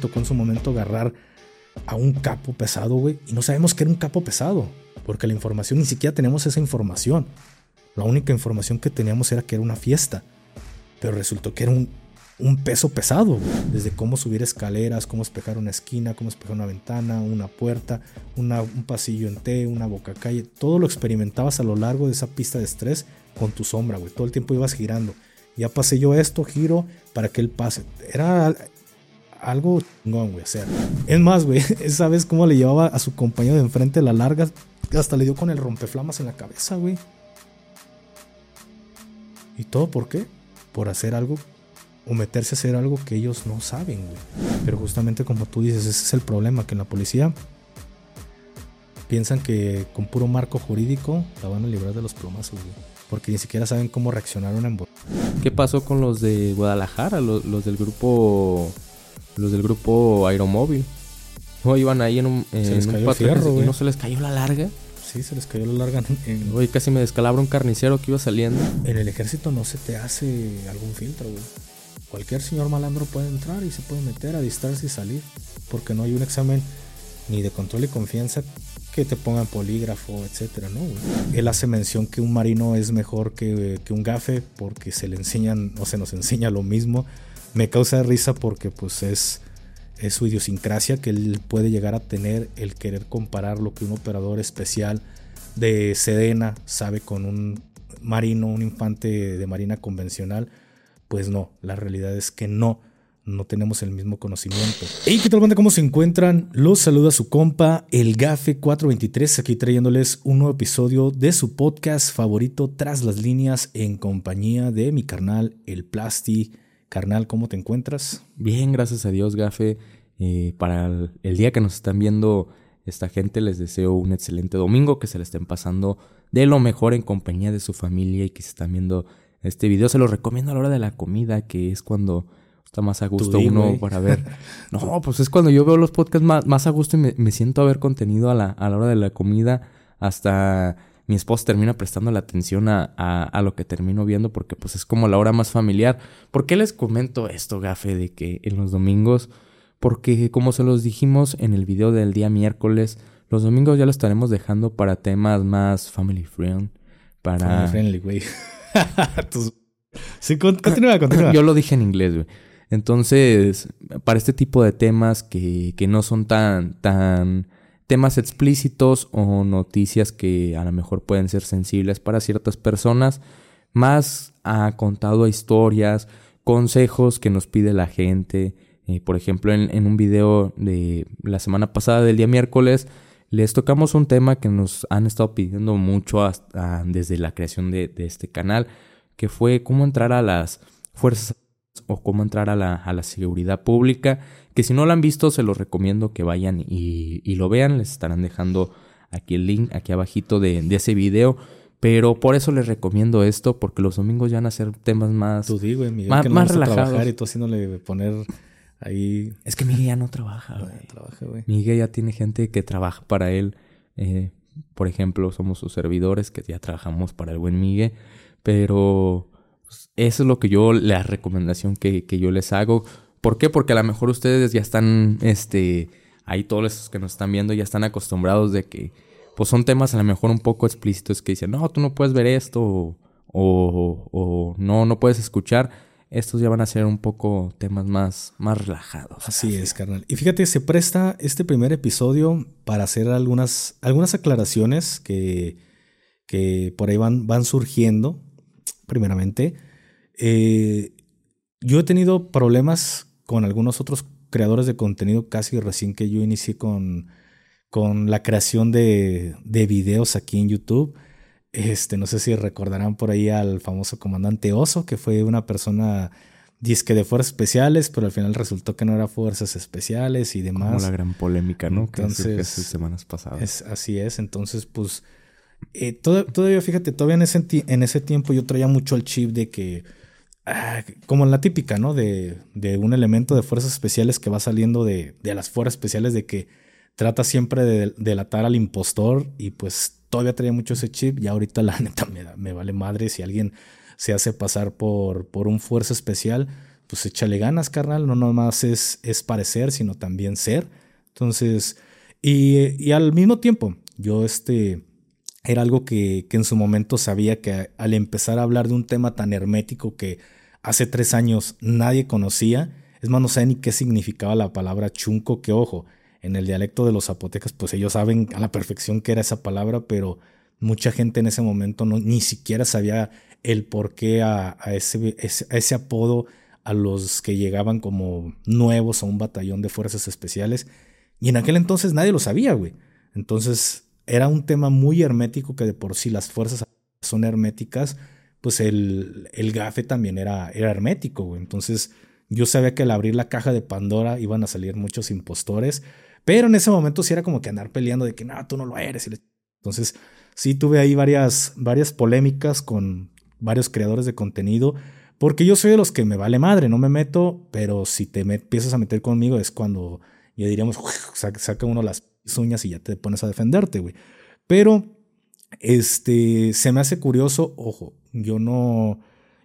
tocó en su momento agarrar a un capo pesado, güey, y no sabemos que era un capo pesado, porque la información, ni siquiera tenemos esa información. La única información que teníamos era que era una fiesta, pero resultó que era un, un peso pesado, desde cómo subir escaleras, cómo espejar una esquina, cómo espejar una ventana, una puerta, un pasillo en T, una boca calle, todo lo experimentabas a lo largo de esa pista de estrés con tu sombra, güey, todo el tiempo ibas girando. Ya pasé yo esto, giro para que él pase. Era algo chingón, güey, hacer. Es más, güey, esa vez cómo le llevaba a su compañero de enfrente la larga, hasta le dio con el rompeflamas en la cabeza, güey. ¿Y todo por qué? Por hacer algo o meterse a hacer algo que ellos no saben, güey. Pero justamente como tú dices, ese es el problema, que en la policía piensan que con puro marco jurídico la van a librar de los plomazos, güey. Porque ni siquiera saben cómo reaccionar una ¿Qué pasó con los de Guadalajara, los, del grupo los del grupo Aeromóvil? No iban ahí en un, en un y no se les cayó la larga. Sí, se les cayó la larga. En... Oye, casi me descalabra un carnicero que iba saliendo. En el ejército no se te hace algún filtro, güey. Cualquier señor malandro puede entrar y se puede meter a distancia y salir, porque no hay un examen ni de control y confianza que te pongan polígrafo, etcétera, ¿no? Él hace mención que un marino es mejor que, que, un gafe porque se le enseñan o se nos enseña lo mismo. Me causa risa porque pues es, su idiosincrasia que él puede llegar a tener el querer comparar lo que un operador especial de Sedena sabe con un marino, un infante de marina convencional pues no, la realidad es que no, no tenemos el mismo conocimiento. Hey, ¿qué tal banda? ¿Cómo se encuentran? Los saluda su compa, el Gafe 423, aquí trayéndoles un nuevo episodio de su podcast favorito Tras las líneas en compañía de mi carnal, el Plasti. Carnal, ¿cómo te encuentras? Bien, gracias a Dios, Gafe. Eh, para el, día que nos están viendo esta gente, les deseo un excelente domingo, que se le estén pasando de lo mejor en compañía de su familia y que se están viendo este video se lo recomiendo a la hora de la comida, que es cuando está más a gusto uno para ver. No, pues es cuando yo veo los podcasts más, más a gusto y me, siento a ver contenido a la, a la hora de la comida. Hasta mi esposa termina prestando la atención a, a, lo que termino viendo porque pues es como la hora más familiar. ¿Por qué les comento esto, Gafe, de que en los domingos? Porque como se los dijimos en el video del día miércoles, los domingos ya lo estaremos dejando para temas más family friend. Para... Family friendly, güey. sí, continúa, continúa. Yo lo dije en inglés, güey. Entonces, para este tipo de temas que, que no son tan, tan temas explícitos o noticias que a lo mejor pueden ser sensibles para ciertas personas, más ha contado historias, consejos que nos pide la gente. Eh, por ejemplo, en, un video de la semana pasada, del día miércoles, les tocamos un tema que nos han estado pidiendo mucho desde la creación de, este canal, que fue cómo entrar a las fuerzas o cómo entrar a la, seguridad pública, que si no lo han visto se los recomiendo que vayan y, lo vean, les estarán dejando aquí el link, aquí abajito de, ese video. Pero por eso les recomiendo esto, porque los domingos ya van a ser temas más, tú más, más relajados. y tú haciéndole poner Ahí. Es que Miguel ya no trabaja, güey. Miguel ya tiene gente que trabaja para él. Eh, por ejemplo, somos sus servidores que ya trabajamos para el buen Miguel. Pero eso es lo que yo, la recomendación que, que, yo les hago. ¿Por qué? Porque a lo mejor ustedes ya están, este, ahí todos los que nos están viendo ya están acostumbrados de que, pues son temas a lo mejor un poco explícitos que dicen, no, tú no puedes ver esto o, o no, no puedes escuchar estos ya van a ser un poco temas más, más relajados. Así es, carnal. Y fíjate, se presta este primer episodio para hacer algunas, algunas aclaraciones que, que por ahí van, van surgiendo. Primeramente, eh, yo he tenido problemas con algunos otros creadores de contenido casi recién que yo inicié con, con la creación de, de videos aquí en YouTube este, no sé si recordarán por ahí al famoso comandante Oso, que fue una persona disque de fuerzas especiales, pero al final resultó que no era fuerzas especiales y demás. Como la gran polémica, ¿no? Entonces, que semanas pasadas. Es, así es, entonces pues eh, todavía, fíjate, todavía en ese, en ese tiempo yo traía mucho el chip de que, ah, como la típica, ¿no? De, de, un elemento de fuerzas especiales que va saliendo de, de las fuerzas especiales de que trata siempre de delatar al impostor y pues todavía traía mucho ese chip y ahorita la neta me, me, vale madre si alguien se hace pasar por, por un fuerza especial. pues échale ganas, carnal, no nomás es, es parecer, sino también ser. Entonces, y, y al mismo tiempo, yo este, era algo que, que en su momento sabía que al empezar a hablar de un tema tan hermético que hace tres años nadie conocía, es más, no sé ni qué significaba la palabra chunco, que ojo, en el dialecto de los zapotecas, pues ellos saben a la perfección qué era esa palabra, pero mucha gente en ese momento no, ni siquiera sabía el por qué a, ese, ese, apodo a los que llegaban como nuevos a un batallón de fuerzas especiales. Y en aquel entonces nadie lo sabía, güey. Entonces era un tema muy hermético que de por sí las fuerzas son herméticas, pues el, el gafe también era, era hermético. Entonces yo sabía que al abrir la caja de Pandora iban a salir muchos impostores, pero en ese momento sí era como que andar peleando de que no, tú no lo eres. Entonces sí tuve ahí varias, varias polémicas con varios creadores de contenido, porque yo soy de los que me vale madre, no me meto, pero si te empiezas a meter conmigo es cuando ya diríamos, saca uno las uñas y ya te pones a defenderte, güey. Pero, este, se me hace curioso, ojo, yo no,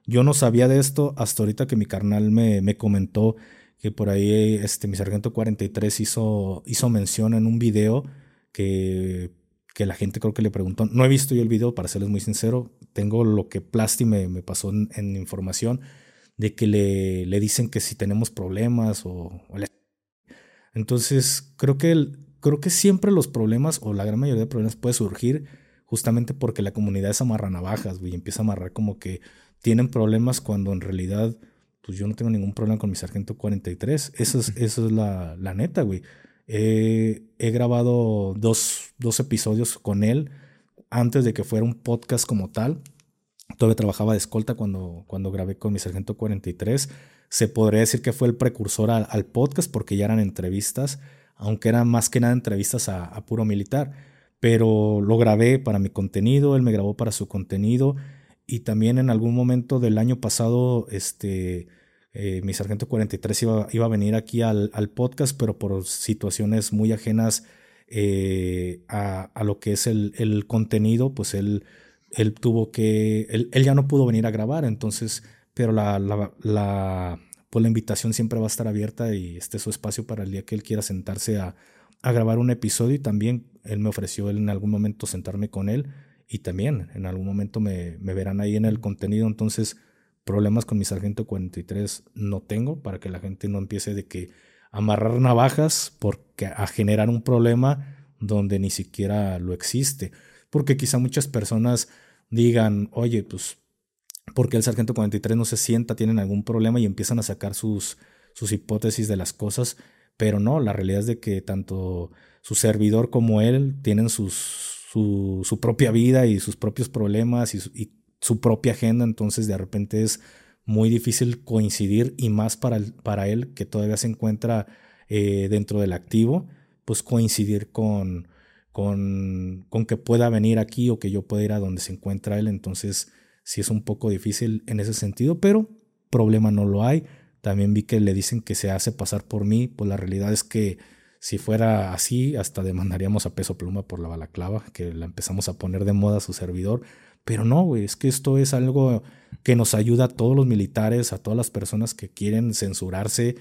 yo no sabía de esto hasta ahorita que mi carnal me, me comentó que por ahí este, mi sargento 43 hizo, hizo mención en un video que que la gente creo que le preguntó. No he visto yo el video, para serles muy sincero. Tengo lo que Plasti me, me pasó en, información de que le, le, dicen que si tenemos problemas o... Entonces, creo que, el, creo que siempre los problemas, o la gran mayoría de problemas, puede surgir justamente porque la comunidad es amarra navajas, güey, empieza a amarrar como que tienen problemas cuando en realidad, pues yo no tengo ningún problema con mi sargento 43. Eso es, eso es la, la neta, güey he grabado dos, episodios con él antes de que fuera un podcast como tal. Todavía trabajaba de escolta cuando, cuando grabé con mi Sargento 43. Se podría decir que fue el precursor al, podcast porque ya eran entrevistas, aunque eran más que nada entrevistas a, puro militar. Pero lo grabé para mi contenido, él me grabó para su contenido y también en algún momento del año pasado, este, eh, mi sargento 43 iba, iba a venir aquí al, podcast, pero por situaciones muy ajenas eh, a, lo que es el, contenido, pues él, él tuvo que, él, ya no pudo venir a grabar, entonces, pero la, la, pues la invitación siempre va a estar abierta y este es su espacio para el día que él quiera sentarse a, grabar un episodio y también él me ofreció él en algún momento sentarme con él y también en algún momento me, me verán ahí en el contenido, entonces problemas con mi sargento 43 no tengo para que la gente no empiece de que amarrar navajas porque a generar un problema donde ni siquiera lo existe. Porque quizá muchas personas digan, oye, pues, porque el sargento 43 no se sienta, tienen algún problema y empiezan a sacar sus, sus hipótesis de las cosas, pero no, la realidad es de que tanto su servidor como él tienen sus, su, propia vida y sus propios problemas y, su propia agenda, entonces de repente es muy difícil coincidir y más para, para él que todavía se encuentra eh, dentro del activo, pues coincidir con, con, con, que pueda venir aquí o que yo pueda ir a donde se encuentra él, entonces sí es un poco difícil en ese sentido, pero problema no lo hay. También vi que le dicen que se hace pasar por mí, pues la realidad es que si fuera así, hasta demandaríamos a peso pluma por la balaclava, que la empezamos a poner de moda a su servidor. Pero no, güey, es que esto es algo que nos ayuda a todos los militares, a todas las personas que quieren censurarse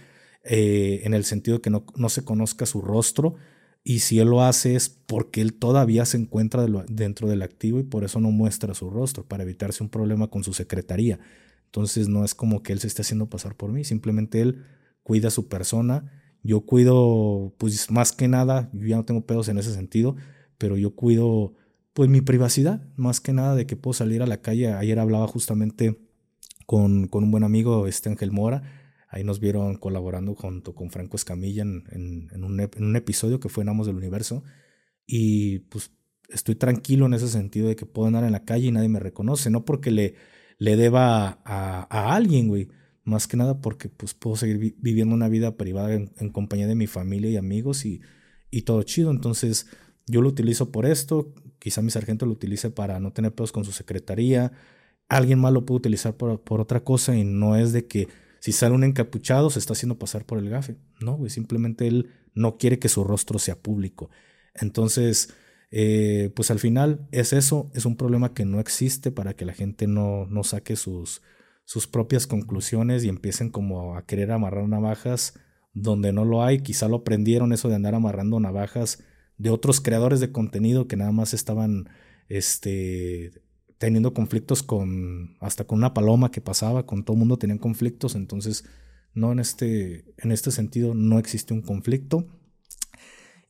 eh, en el sentido de que no, no, se conozca su rostro. Y si él lo hace es porque él todavía se encuentra dentro del activo y por eso no muestra su rostro, para evitarse un problema con su secretaría. Entonces no es como que él se esté haciendo pasar por mí, simplemente él cuida a su persona. Yo cuido, pues más que nada, yo ya no tengo pedos en ese sentido, pero yo cuido pues mi privacidad, más que nada de que puedo salir a la calle. Ayer hablaba justamente con, con un buen amigo, este Ángel Mora, ahí nos vieron colaborando junto con Franco Escamilla en, un, en, un, episodio que fue en Amos del Universo. Y pues estoy tranquilo en ese sentido de que puedo andar en la calle y nadie me reconoce, no porque le, le deba a, a alguien, güey, más que nada porque pues puedo seguir viviendo una vida privada en, en, compañía de mi familia y amigos y, y todo chido. Entonces yo lo utilizo por esto, quizá mi sargento lo utilice para no tener pedos con su secretaría, alguien más lo puede utilizar por, por otra cosa y no es de que si sale un encapuchado se está haciendo pasar por el gafe, no, güey, simplemente él no quiere que su rostro sea público. Entonces, eh, pues al final es eso, es un problema que no existe para que la gente no, no saque sus, sus propias conclusiones y empiecen como a querer amarrar navajas donde no lo hay. Quizá lo aprendieron eso de andar amarrando navajas de otros creadores de contenido que nada más estaban este, teniendo conflictos con hasta con una paloma que pasaba, con todo el mundo tenían conflictos, entonces no en este en este sentido no existe un conflicto.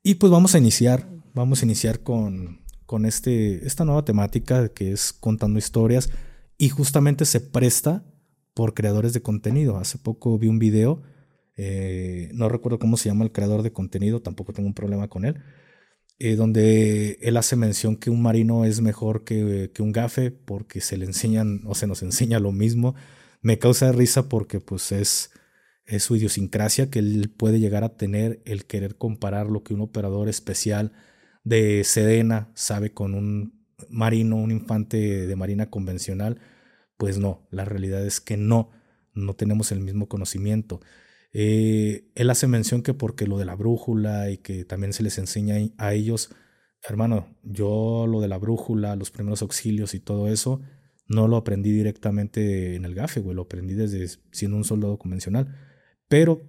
Y pues vamos a iniciar, vamos a iniciar con con este esta nueva temática que es contando historias y justamente se presta por creadores de contenido. Hace poco vi un video eh, no recuerdo cómo se llama el creador de contenido, tampoco tengo un problema con él, eh, donde él hace mención que un marino es mejor que, un gafe porque se le enseñan o se nos enseña lo mismo. Me causa risa porque pues es, es su idiosincrasia que él puede llegar a tener el querer comparar lo que un operador especial de Sedena sabe con un marino, un infante de marina convencional. Pues no, la realidad es que no, no tenemos el mismo conocimiento. Eh, él hace mención que porque lo de la brújula y que también se les enseña a ellos, hermano, yo lo de la brújula, los primeros auxilios y todo eso, no lo aprendí directamente en el GAFE, güey, lo aprendí desde siendo un soldado convencional. Pero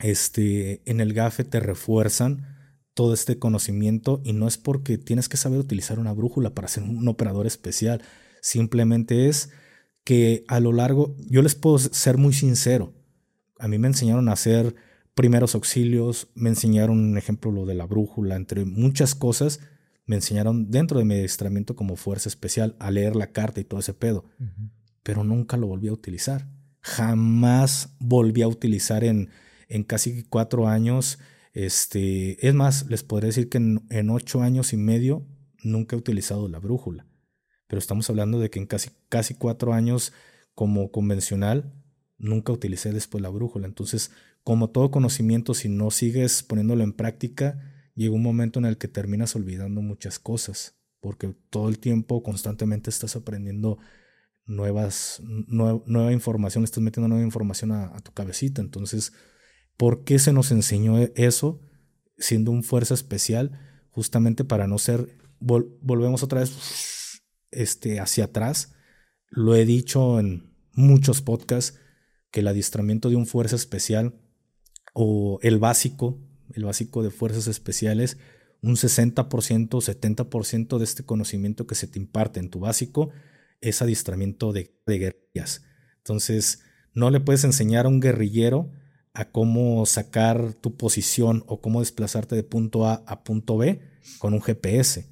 este, en el GAFE te refuerzan todo este conocimiento y no es porque tienes que saber utilizar una brújula para ser un operador especial, simplemente es que a lo largo, yo les puedo ser muy sincero, a mí me enseñaron a hacer primeros auxilios, me enseñaron un ejemplo lo de la brújula, entre muchas cosas, me enseñaron dentro de mi adiestramiento como fuerza especial a leer la carta y todo ese pedo, pero nunca lo volví a utilizar. Jamás volví a utilizar en, en casi cuatro años. Este, es más, les podría decir que en, en, ocho años y medio nunca he utilizado la brújula. Pero estamos hablando de que en casi, casi cuatro años como convencional nunca utilicé después la brújula. Entonces, como todo conocimiento, si no sigues poniéndolo en práctica, llega un momento en el que terminas olvidando muchas cosas, porque todo el tiempo, constantemente estás aprendiendo nuevas, nueva, información, estás metiendo nueva información a, tu cabecita. Entonces, ¿por qué se nos enseñó eso siendo un fuerza especial? Justamente para no ser, volvemos otra vez este, hacia atrás. Lo he dicho en muchos podcasts que el adiestramiento de un fuerza especial o el básico, el básico de fuerzas especiales, un 60%, 70% de este conocimiento que se te imparte en tu básico es adiestramiento de, de guerrillas. Entonces, no le puedes enseñar a un guerrillero a cómo sacar tu posición o cómo desplazarte de punto A a punto B con un GPS,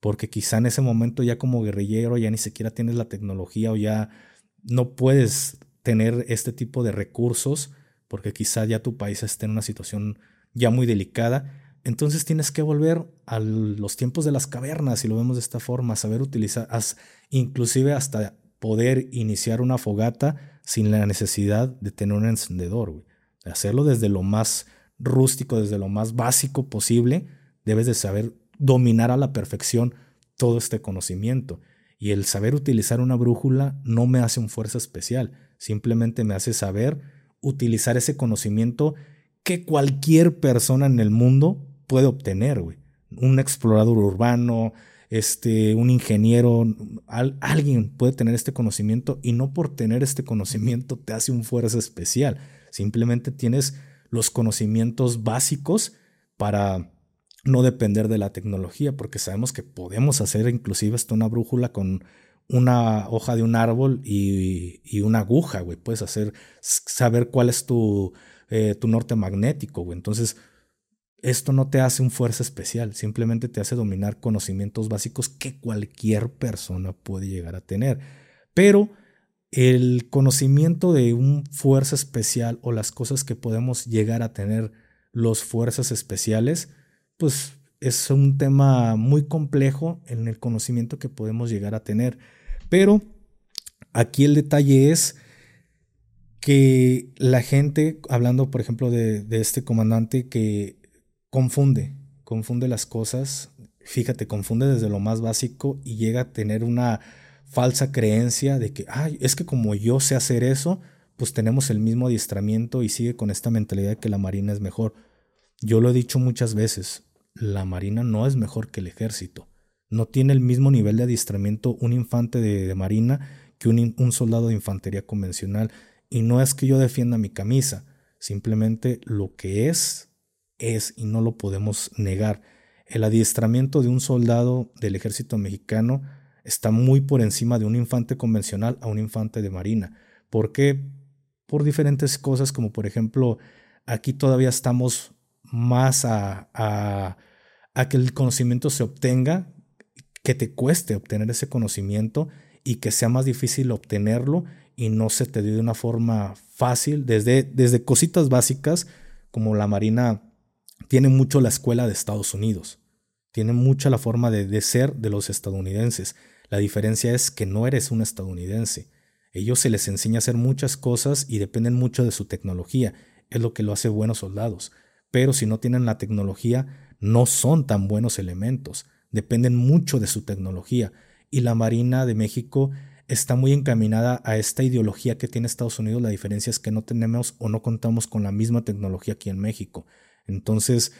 porque quizá en ese momento ya como guerrillero ya ni siquiera tienes la tecnología o ya no puedes tener este tipo de recursos, porque quizá ya tu país esté en una situación ya muy delicada. Entonces tienes que volver a los tiempos de las cavernas, si lo vemos de esta forma, saber utilizar, inclusive hasta poder iniciar una fogata sin la necesidad de tener un encendedor. Hacerlo desde lo más rústico, desde lo más básico posible, debes de saber dominar a la perfección todo este conocimiento. Y el saber utilizar una brújula no me hace un fuerza especial, simplemente me hace saber utilizar ese conocimiento que cualquier persona en el mundo puede obtener, güey. Un explorador urbano, este, un ingeniero, alguien puede tener este conocimiento y no por tener este conocimiento te hace un fuerza especial. Simplemente tienes los conocimientos básicos para no depender de la tecnología, porque sabemos que podemos hacer inclusive hasta una brújula con una hoja de un árbol y, una aguja, güey. Puedes hacer, saber cuál es tu, eh, tu norte magnético, güey. Entonces, esto no te hace un fuerza especial, simplemente te hace dominar conocimientos básicos que cualquier persona puede llegar a tener. Pero el conocimiento de un fuerza especial o las cosas que podemos llegar a tener los fuerzas especiales, pues es un tema muy complejo en el conocimiento que podemos llegar a tener. Pero aquí el detalle es que la gente, hablando por ejemplo de, este comandante que confunde, confunde las cosas, fíjate, confunde desde lo más básico y llega a tener una falsa creencia de que, ay, es que como yo sé hacer eso, pues tenemos el mismo adiestramiento y sigue con esta mentalidad de que la Marina es mejor. Yo lo he dicho muchas veces, la Marina no es mejor que el ejército. No tiene el mismo nivel de adiestramiento un infante de, marina que un, soldado de infantería convencional. Y no es que yo defienda mi camisa, simplemente lo que es, es y no lo podemos negar. El adiestramiento de un soldado del ejército mexicano está muy por encima de un infante convencional a un infante de marina. ¿Por qué? Por diferentes cosas, como por ejemplo, aquí todavía estamos más a que el conocimiento se obtenga, que te cueste obtener ese conocimiento y que sea más difícil obtenerlo y no se te dé de una forma fácil, desde, desde cositas básicas como la Marina tiene mucho la escuela de Estados Unidos, tiene mucha la forma de, de ser de los estadounidenses. La diferencia es que no eres un estadounidense. Ellos se les enseña a hacer muchas cosas y dependen mucho de su tecnología. Es lo que lo hace buenos soldados. Pero si no tienen la tecnología, no son tan buenos elementos. Dependen mucho de su tecnología. Y la Marina de México está muy encaminada a esta ideología que tiene Estados Unidos. La diferencia es que no tenemos o no contamos con la misma tecnología aquí en México. Entonces,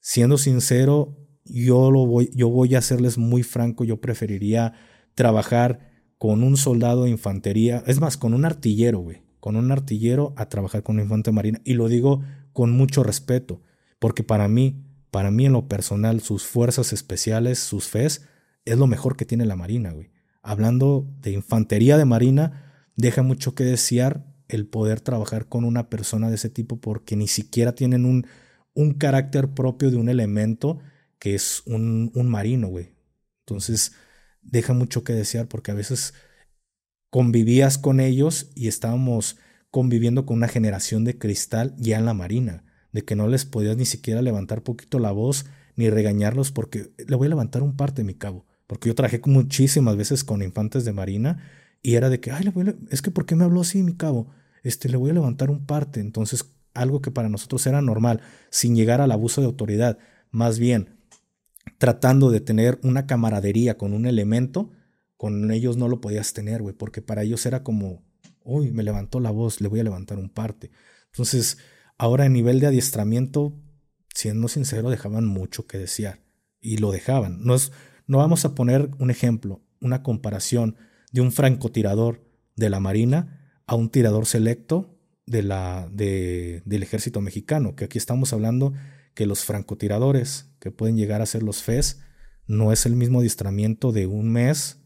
siendo sincero, yo, lo voy, yo voy a serles muy franco, yo preferiría trabajar con un soldado de infantería, es más, con un artillero, güey, con un artillero a trabajar con un infante marina. Y lo digo con mucho respeto, porque para mí, para mí en lo personal, sus fuerzas especiales, sus FES, es lo mejor que tiene la Marina, güey. Hablando de infantería de Marina, deja mucho que desear el poder trabajar con una persona de ese tipo porque ni siquiera tienen un, carácter propio de un elemento que es un, un marino, güey. Entonces, deja mucho que desear porque a veces convivías con ellos y estábamos conviviendo con una generación de cristal ya en la marina, de que no les podías ni siquiera levantar poquito la voz ni regañarlos porque le voy a levantar un parte, mi cabo, porque yo trabajé muchísimas veces con infantes de marina y era de que, ay, le es que ¿por qué me habló así, mi cabo? Este, le voy a levantar un parte, entonces algo que para nosotros era normal, sin llegar al abuso de autoridad, más bien tratando de tener una camaradería con un elemento, con ellos no lo podías tener, güey, porque para ellos era como, uy, me levantó la voz, le voy a levantar un parte. Entonces, ahora a nivel de adiestramiento, siendo sincero, dejaban mucho que desear. Y lo dejaban. No, es, no vamos a poner un ejemplo, una comparación de un francotirador de la Marina a un tirador selecto de la, de, del ejército mexicano, que aquí estamos hablando que los francotiradores que pueden llegar a ser los FES no es el mismo adiestramiento de un mes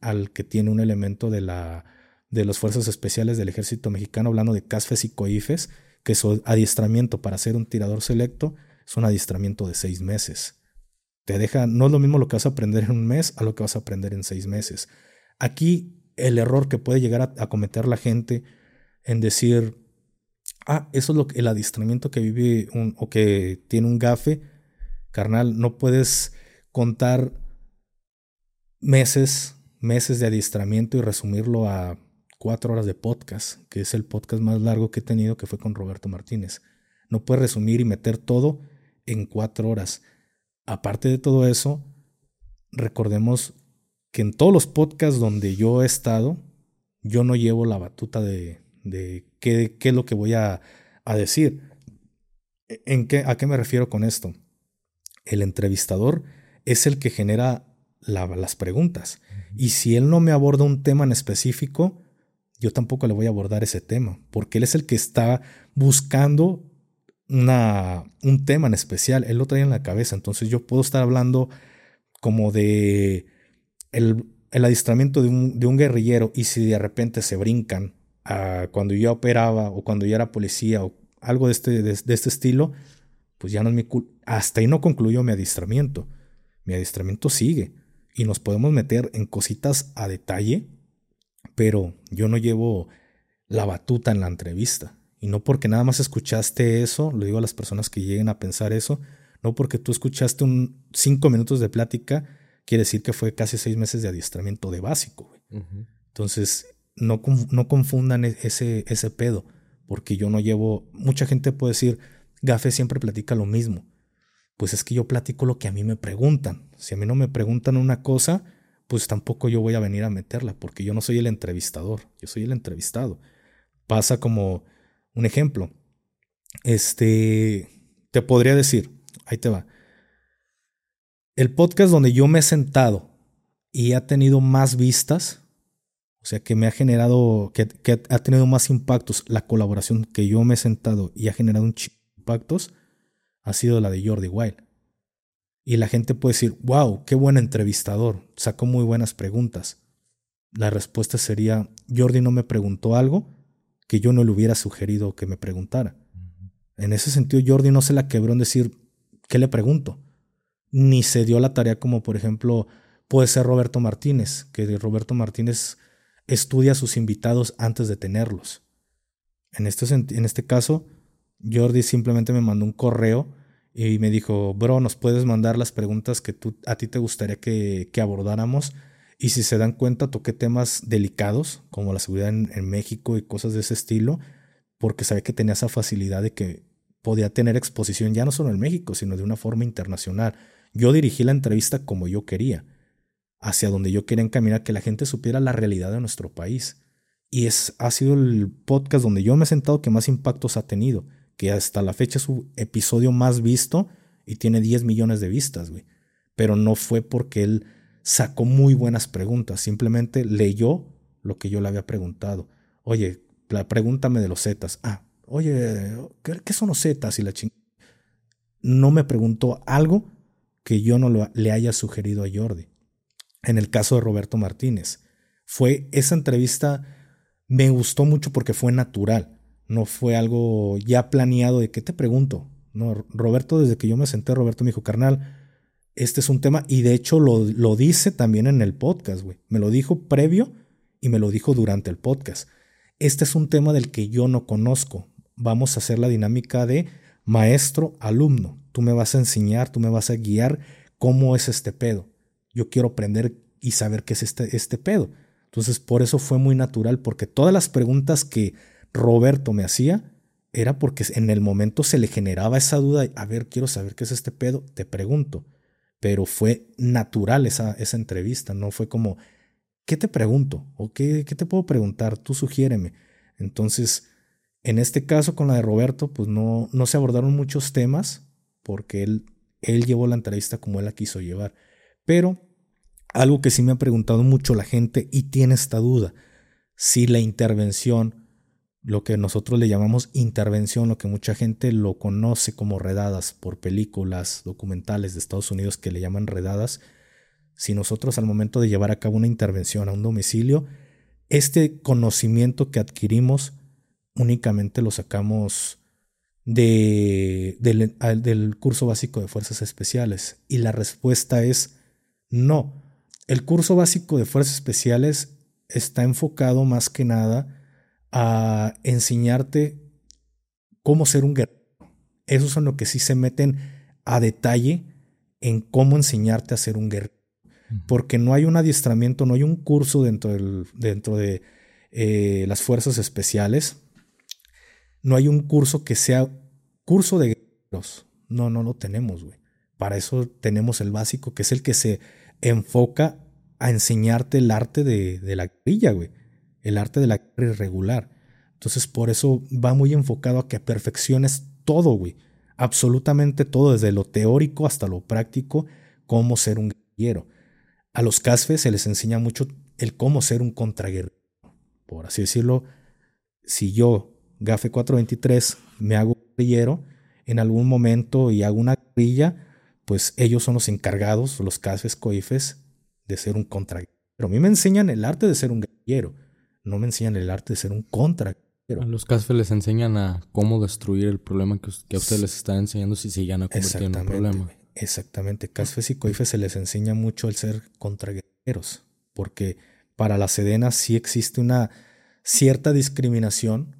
al que tiene un elemento de, la, de las fuerzas especiales del ejército mexicano, hablando de CASFES y COIFES, que su adiestramiento para ser un tirador selecto es un adiestramiento de seis meses. Te deja, no es lo mismo lo que vas a aprender en un mes a lo que vas a aprender en seis meses. Aquí el error que puede llegar a, cometer la gente en decir, ah, eso es lo que, el adiestramiento que vive o que tiene un gafe, carnal, no puedes contar meses, meses de adiestramiento y resumirlo a cuatro horas de podcast, que es el podcast más largo que he tenido, que fue con Roberto Martínez. No puedes resumir y meter todo en cuatro horas. Aparte de todo eso, recordemos que en todos los podcasts donde yo he estado, yo no llevo la batuta de, de qué, qué es lo que voy a, a decir. ¿En qué, ¿A qué me refiero con esto? El entrevistador es el que genera las preguntas. Y si él no me aborda un tema en específico, yo tampoco le voy a abordar ese tema, porque él es el que está buscando una, un tema en especial, él lo trae en la cabeza, entonces yo puedo estar hablando como de el, el adiestramiento de un, de un guerrillero y si de repente se brincan cuando yo operaba o cuando yo era policía o algo de este, de, este estilo, pues ya no es mi culpa. Hasta ahí no concluyó mi adiestramiento. Mi adiestramiento sigue y nos podemos meter en cositas a detalle, pero yo no llevo la batuta en la entrevista. Y no porque nada más escuchaste eso, lo digo a las personas que lleguen a pensar eso, no porque tú escuchaste un cinco minutos de plática, quiere decir que fue casi seis meses de adiestramiento de básico. Entonces, no, no confundan e-, ese, ese pedo, porque yo no llevo, mucha gente puede decir, Gafe siempre platica lo mismo. Pues es que yo platico lo que a mí me preguntan. Si a mí no me preguntan una cosa, pues tampoco yo voy a venir a meterla, porque yo no soy el entrevistador, yo soy el entrevistado. Pasa como un ejemplo. Este, te podría decir, ahí te va. El podcast donde yo me he sentado y ha tenido más vistas O sea, que me ha generado, que, ha tenido más impactos la colaboración que yo me he sentado y ha generado un impactos, ha sido la de Jordi Wild. Y la gente puede decir, wow, qué buen entrevistador, sacó muy buenas preguntas. La respuesta sería, Jordi no me preguntó algo que yo no le hubiera sugerido que me preguntara. En ese sentido, Jordi no se la quebró en decir, ¿qué le pregunto? Ni se dio la tarea como, por ejemplo, puede ser Roberto Martínez, que Roberto Martínez estudia a sus invitados antes de tenerlos. En este, en este caso, Jordi simplemente me mandó un correo y me dijo, bro, nos puedes mandar las preguntas que tú, a ti te gustaría que, que abordáramos. Y si se dan cuenta, toqué temas delicados, como la seguridad en, México y cosas de ese estilo, porque sabía que tenía esa facilidad de que podía tener exposición ya no solo en México, sino de una forma internacional. Yo dirigí la entrevista como yo quería hacia donde yo quería encaminar, que la gente supiera la realidad de nuestro país. Y es, ha sido el podcast donde yo me he sentado que más impactos ha tenido, que hasta la fecha es su episodio más visto y tiene 10 millones de vistas, güey. Pero no fue porque él sacó muy buenas preguntas, simplemente leyó lo que yo le había preguntado. Oye, pregúntame de los Zetas. Ah, oye, ¿qué, son los Zetas? Y la ching... No me preguntó algo que yo no le haya sugerido a Jordi en el caso de Roberto Martínez. Fue esa entrevista, me gustó mucho porque fue natural, no fue algo ya planeado de qué te pregunto. No, Roberto, desde que yo me senté, Roberto me dijo, carnal, este es un tema, y de hecho lo, lo dice también en el podcast, güey. Me lo dijo previo y me lo dijo durante el podcast. Este es un tema del que yo no conozco. Vamos a hacer la dinámica de maestro-alumno. Tú me vas a enseñar, tú me vas a guiar cómo es este pedo yo quiero aprender y saber qué es este, este pedo. Entonces, por eso fue muy natural, porque todas las preguntas que Roberto me hacía era porque en el momento se le generaba esa duda, a ver, quiero saber qué es este pedo, te pregunto. Pero fue natural esa, esa entrevista, no fue como, ¿qué te pregunto? ¿O qué, qué te puedo preguntar? Tú sugiéreme. Entonces, en este caso con la de Roberto, pues no, no se abordaron muchos temas porque él, él llevó la entrevista como él la quiso llevar. Pero algo que sí me ha preguntado mucho la gente y tiene esta duda, si la intervención, lo que nosotros le llamamos intervención, lo que mucha gente lo conoce como redadas por películas documentales de Estados Unidos que le llaman redadas, si nosotros al momento de llevar a cabo una intervención a un domicilio, este conocimiento que adquirimos únicamente lo sacamos de, del, del curso básico de fuerzas especiales. Y la respuesta es no, el curso básico de Fuerzas Especiales está enfocado más que nada a enseñarte cómo ser un guerrero. Eso es en lo que sí se meten a detalle en cómo enseñarte a ser un guerrero. Porque no hay un adiestramiento, no hay un curso dentro, del, dentro de eh, las fuerzas especiales. No hay un curso que sea curso de guerreros. No, no lo tenemos, güey. Para eso tenemos el básico, que es el que se enfoca a enseñarte el arte de, la guerrilla, güey. El arte de la guerra irregular. Entonces, por eso va muy enfocado a que perfecciones todo, güey. Absolutamente todo, desde lo teórico hasta lo práctico, cómo ser un guerrillero. A los CASFES se les enseña mucho el cómo ser un contraguerrero. Por así decirlo, si yo, GAFE 423, me hago guerrillero en algún momento y hago una guerrilla, pues ellos son los encargados, los CAFES, COIFES, de ser un contraguerrero. A mí me enseñan el arte de ser un guerrillero, no me enseñan el arte de ser un contraguerrero. A los CAFES les enseñan a cómo destruir el problema que, a ustedes les están enseñando si se llegan a convertir en un problema. Exactamente, CAFES y COIFES se les enseña mucho el ser contraguerreros, porque para la Sedena sí existe una cierta discriminación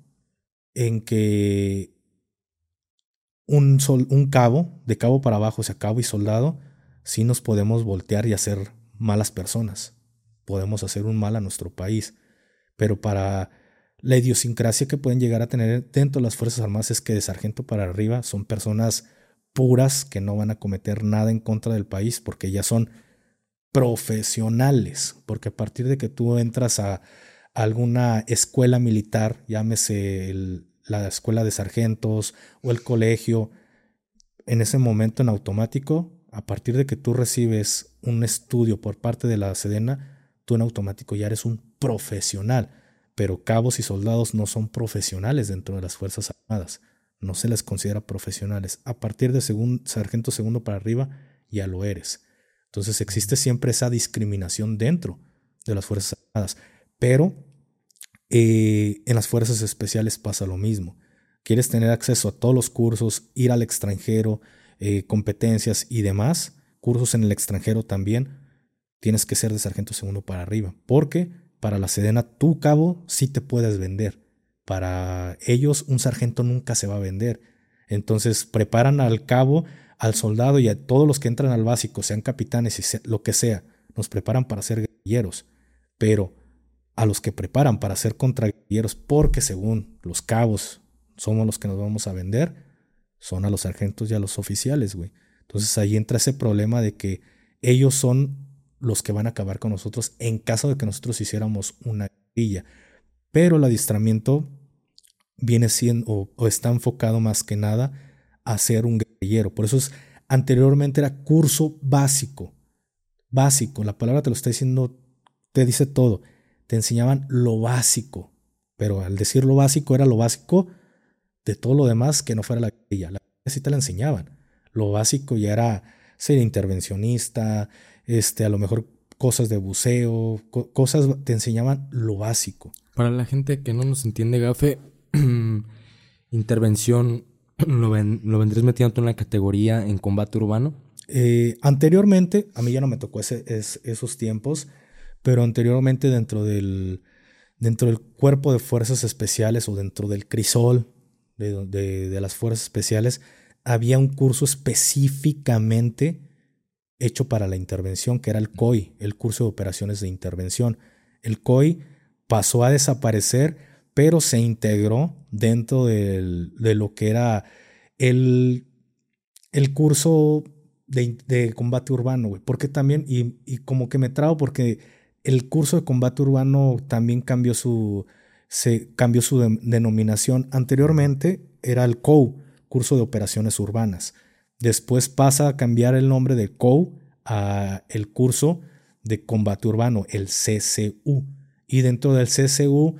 en que un, sol, un cabo, de cabo para abajo, o sea, cabo y soldado, sí nos podemos voltear y hacer malas personas. Podemos hacer un mal a nuestro país. Pero para la idiosincrasia que pueden llegar a tener dentro de las Fuerzas Armadas es que de sargento para arriba son personas puras que no van a cometer nada en contra del país porque ya son profesionales. Porque a partir de que tú entras a alguna escuela militar, llámese la escuela de sargentos o el colegio, en ese momento en automático, a partir de que tú recibes un estudio por parte de la Sedena, tú en automático ya eres un profesional. Pero cabos y soldados no son profesionales dentro de las Fuerzas Armadas. No se les considera profesionales. A partir de sargento segundo para arriba, ya lo eres. Entonces existe siempre esa discriminación dentro de las Fuerzas Armadas. Pero eh, en las Fuerzas Especiales pasa lo mismo. Quieres tener acceso a todos los cursos, ir al extranjero, eh, competencias y demás, cursos en el extranjero también, tienes que ser de sargento segundo para arriba. Porque para la Sedena, tu cabo sí te puedes vender. Para ellos, un sargento nunca se va a vender. Entonces, preparan al cabo, al soldado y a todos los que entran al básico, sean capitanes y lo que sea, nos preparan para ser guerrilleros. Pero a los que preparan para ser contraguerrilleros, porque según los cabos somos los que nos vamos a vender, son a los sargentos y a los oficiales, güey. Entonces ahí entra ese problema de que ellos son los que van a acabar con nosotros en caso de que nosotros hiciéramos una guerrilla. Pero el adiestramiento viene siendo o, está enfocado más que nada a ser un guerrillero. Por eso es, anteriormente era curso básico. Básico, la palabra te lo está diciendo, te dice todo. Te enseñaban lo básico. Pero al decir lo básico era lo básico de todo lo demás que no fuera la guerrilla. La guerrilla sí te la enseñaban. Lo básico ya era ser intervencionista, este, a lo mejor cosas de buceo, cosas te enseñaban lo básico. Para la gente que no nos entiende, Gafe, intervención, ¿lo, ¿lo vendrías metiendo en la categoría en combate urbano? Eh, anteriormente, a mí ya no me tocó ese, esos tiempos, pero anteriormente dentro del, dentro del cuerpo de fuerzas especiales o dentro del crisol de, de las fuerzas especiales, había un curso específicamente hecho para la intervención, que era el COI, el curso de operaciones de intervención. El COI pasó a desaparecer, pero se integró dentro de lo que era el, el curso de, combate urbano, güey. Porque también, y, como que me trago porque el curso de combate urbano también cambió su, se cambió su denominación. Anteriormente era el COU, curso de operaciones urbanas. Después pasa a cambiar el nombre de COU a el curso de combate urbano, el CCU. Y dentro del CCU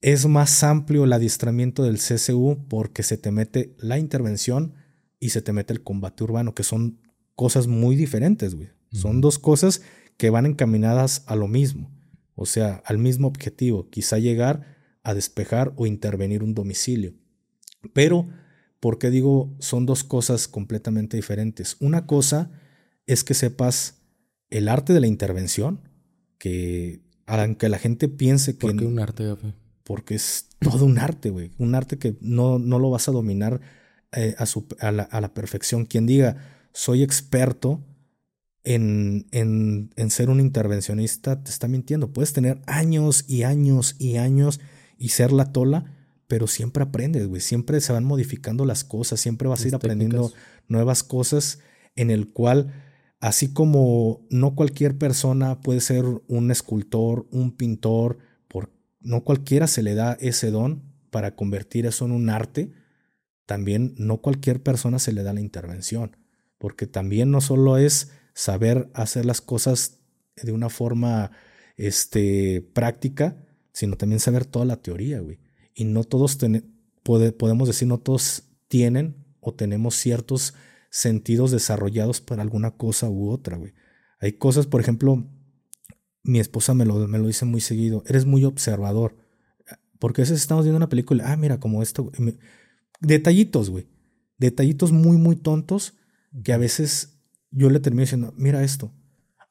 es más amplio el adiestramiento del CCU porque se te mete la intervención y se te mete el combate urbano, que son cosas muy diferentes, güey. Son dos cosas que van encaminadas a lo mismo, o sea, al mismo objetivo, quizá llegar a despejar o intervenir un domicilio. Pero ¿Por qué digo son dos cosas completamente diferentes? Una cosa es que sepas el arte de la intervención, que aunque la gente piense que... ¿Por qué un arte, Porque es todo un arte, güey. Un arte que no, no lo vas a dominar eh, a, su, a, la, a, la, perfección. Quien diga, soy experto en, en, en ser un intervencionista, te está mintiendo. Puedes tener años y años y años y ser la tola, pero siempre aprendes, güey. Siempre se van modificando las cosas, siempre vas a ir aprendiendo nuevas cosas en el cual, así como no cualquier persona puede ser un escultor, un pintor, por, no cualquiera se le da ese don para convertir eso en un arte, también no cualquier persona se le da la intervención, porque también no solo es saber hacer las cosas de una forma este, práctica, sino también saber toda la teoría, güey y no todos podemos decir, no todos tienen o tenemos ciertos sentidos desarrollados para alguna cosa u otra, güey. Hay cosas, por ejemplo, mi esposa me lo, me lo dice muy seguido, eres muy observador. Porque a veces estamos viendo una película, ah, mira, como esto. Detallitos, güey. Detallitos muy, muy tontos que a veces yo le termino diciendo, mira esto.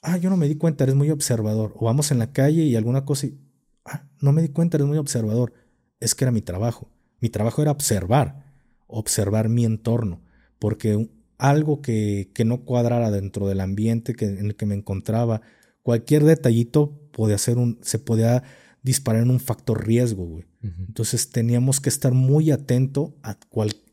Ah, yo no me di cuenta, eres muy observador. O vamos en la calle y alguna cosa y, ah, no me di cuenta, eres muy observador es que era mi trabajo. Mi trabajo era observar, observar mi entorno, porque algo que, que no cuadrara dentro del ambiente que, en el que me encontraba, cualquier detallito podía ser un, se podía disparar en un factor riesgo, güey. Entonces teníamos que estar muy atento a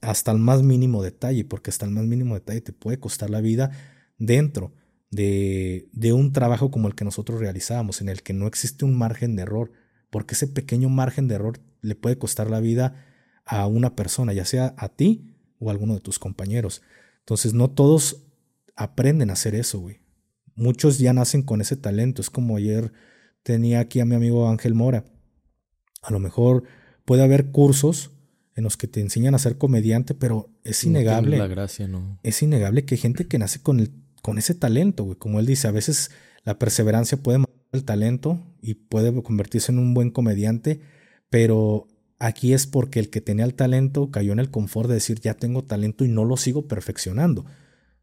hasta el más mínimo detalle, porque hasta el más mínimo detalle te puede costar la vida dentro de, de un trabajo como el que nosotros realizábamos, en el que no existe un margen de error, porque ese pequeño margen de error le puede costar la vida a una persona, ya sea a ti o a alguno de tus compañeros. Entonces, no todos aprenden a hacer eso, güey. Muchos ya nacen con ese talento. Es como ayer tenía aquí a mi amigo Ángel Mora. A lo mejor puede haber cursos en los que te enseñan a ser comediante, pero es innegable. la gracia, ¿no? Es innegable que hay gente que nace con, el, con ese talento, güey. Como él dice, a veces la perseverancia puede matar el talento y puede convertirse en un buen comediante, pero aquí es porque el que tenía el talento cayó en el confort de decir, ya tengo talento y no lo sigo perfeccionando.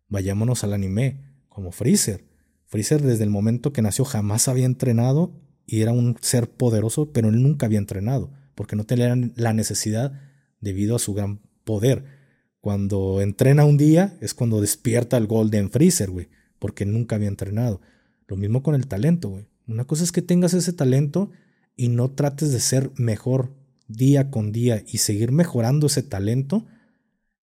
Vayámonos al anime, como Freezer. Freezer desde el momento que nació jamás había entrenado y era un ser poderoso, pero él nunca había entrenado, porque no tenía la necesidad debido a su gran poder. Cuando entrena un día es cuando despierta el Golden Freezer, güey, porque nunca había entrenado. Lo mismo con el talento, güey. Una cosa es que tengas ese talento y no trates de ser mejor día con día y seguir mejorando ese talento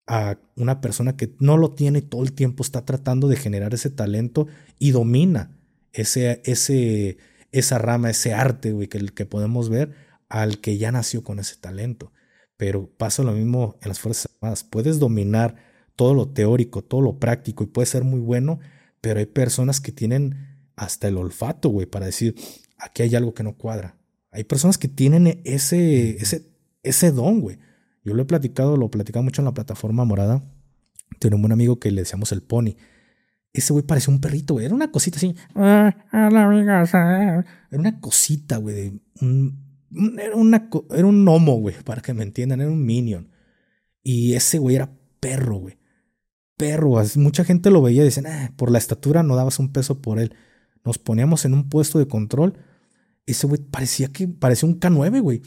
a una persona que no lo tiene y todo el tiempo está tratando de generar ese talento y domina ese, ese, esa rama, ese arte, güey, que, que podemos ver al que ya nació con ese talento. Pero pasa lo mismo en las Fuerzas Armadas. Puedes dominar todo lo teórico, todo lo práctico y puede ser muy bueno, pero hay personas que tienen hasta el olfato, güey, para decir, aquí hay algo que no cuadra. Hay personas que tienen ese, ese, ese don, güey. Yo lo he platicado, lo he platicado mucho en la plataforma morada. Tenemos un amigo que le decíamos el pony. Ese güey parecía un perrito, güey. Era una cosita así. Era una cosita, güey. era, una, era un gnomo, güey, para que me entiendan. Era un minion. Y ese güey era perro, güey. Perro. Mucha gente lo veía y decían, ah, por la estatura no dabas un peso por él nos poníamos en un puesto de control. Ese güey parecía que parecía un K9, güey.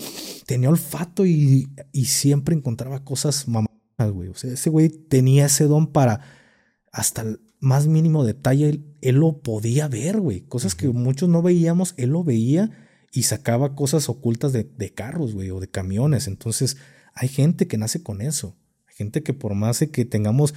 Tenía olfato y, y siempre encontraba cosas mamadas, güey. O sea, ese güey tenía ese don para hasta el más mínimo detalle, él, lo podía ver, güey. Cosas que muchos no veíamos, él lo veía y sacaba cosas ocultas de, de carros, güey, o de camiones. Entonces, hay gente que nace con eso. Hay gente que por más de que tengamos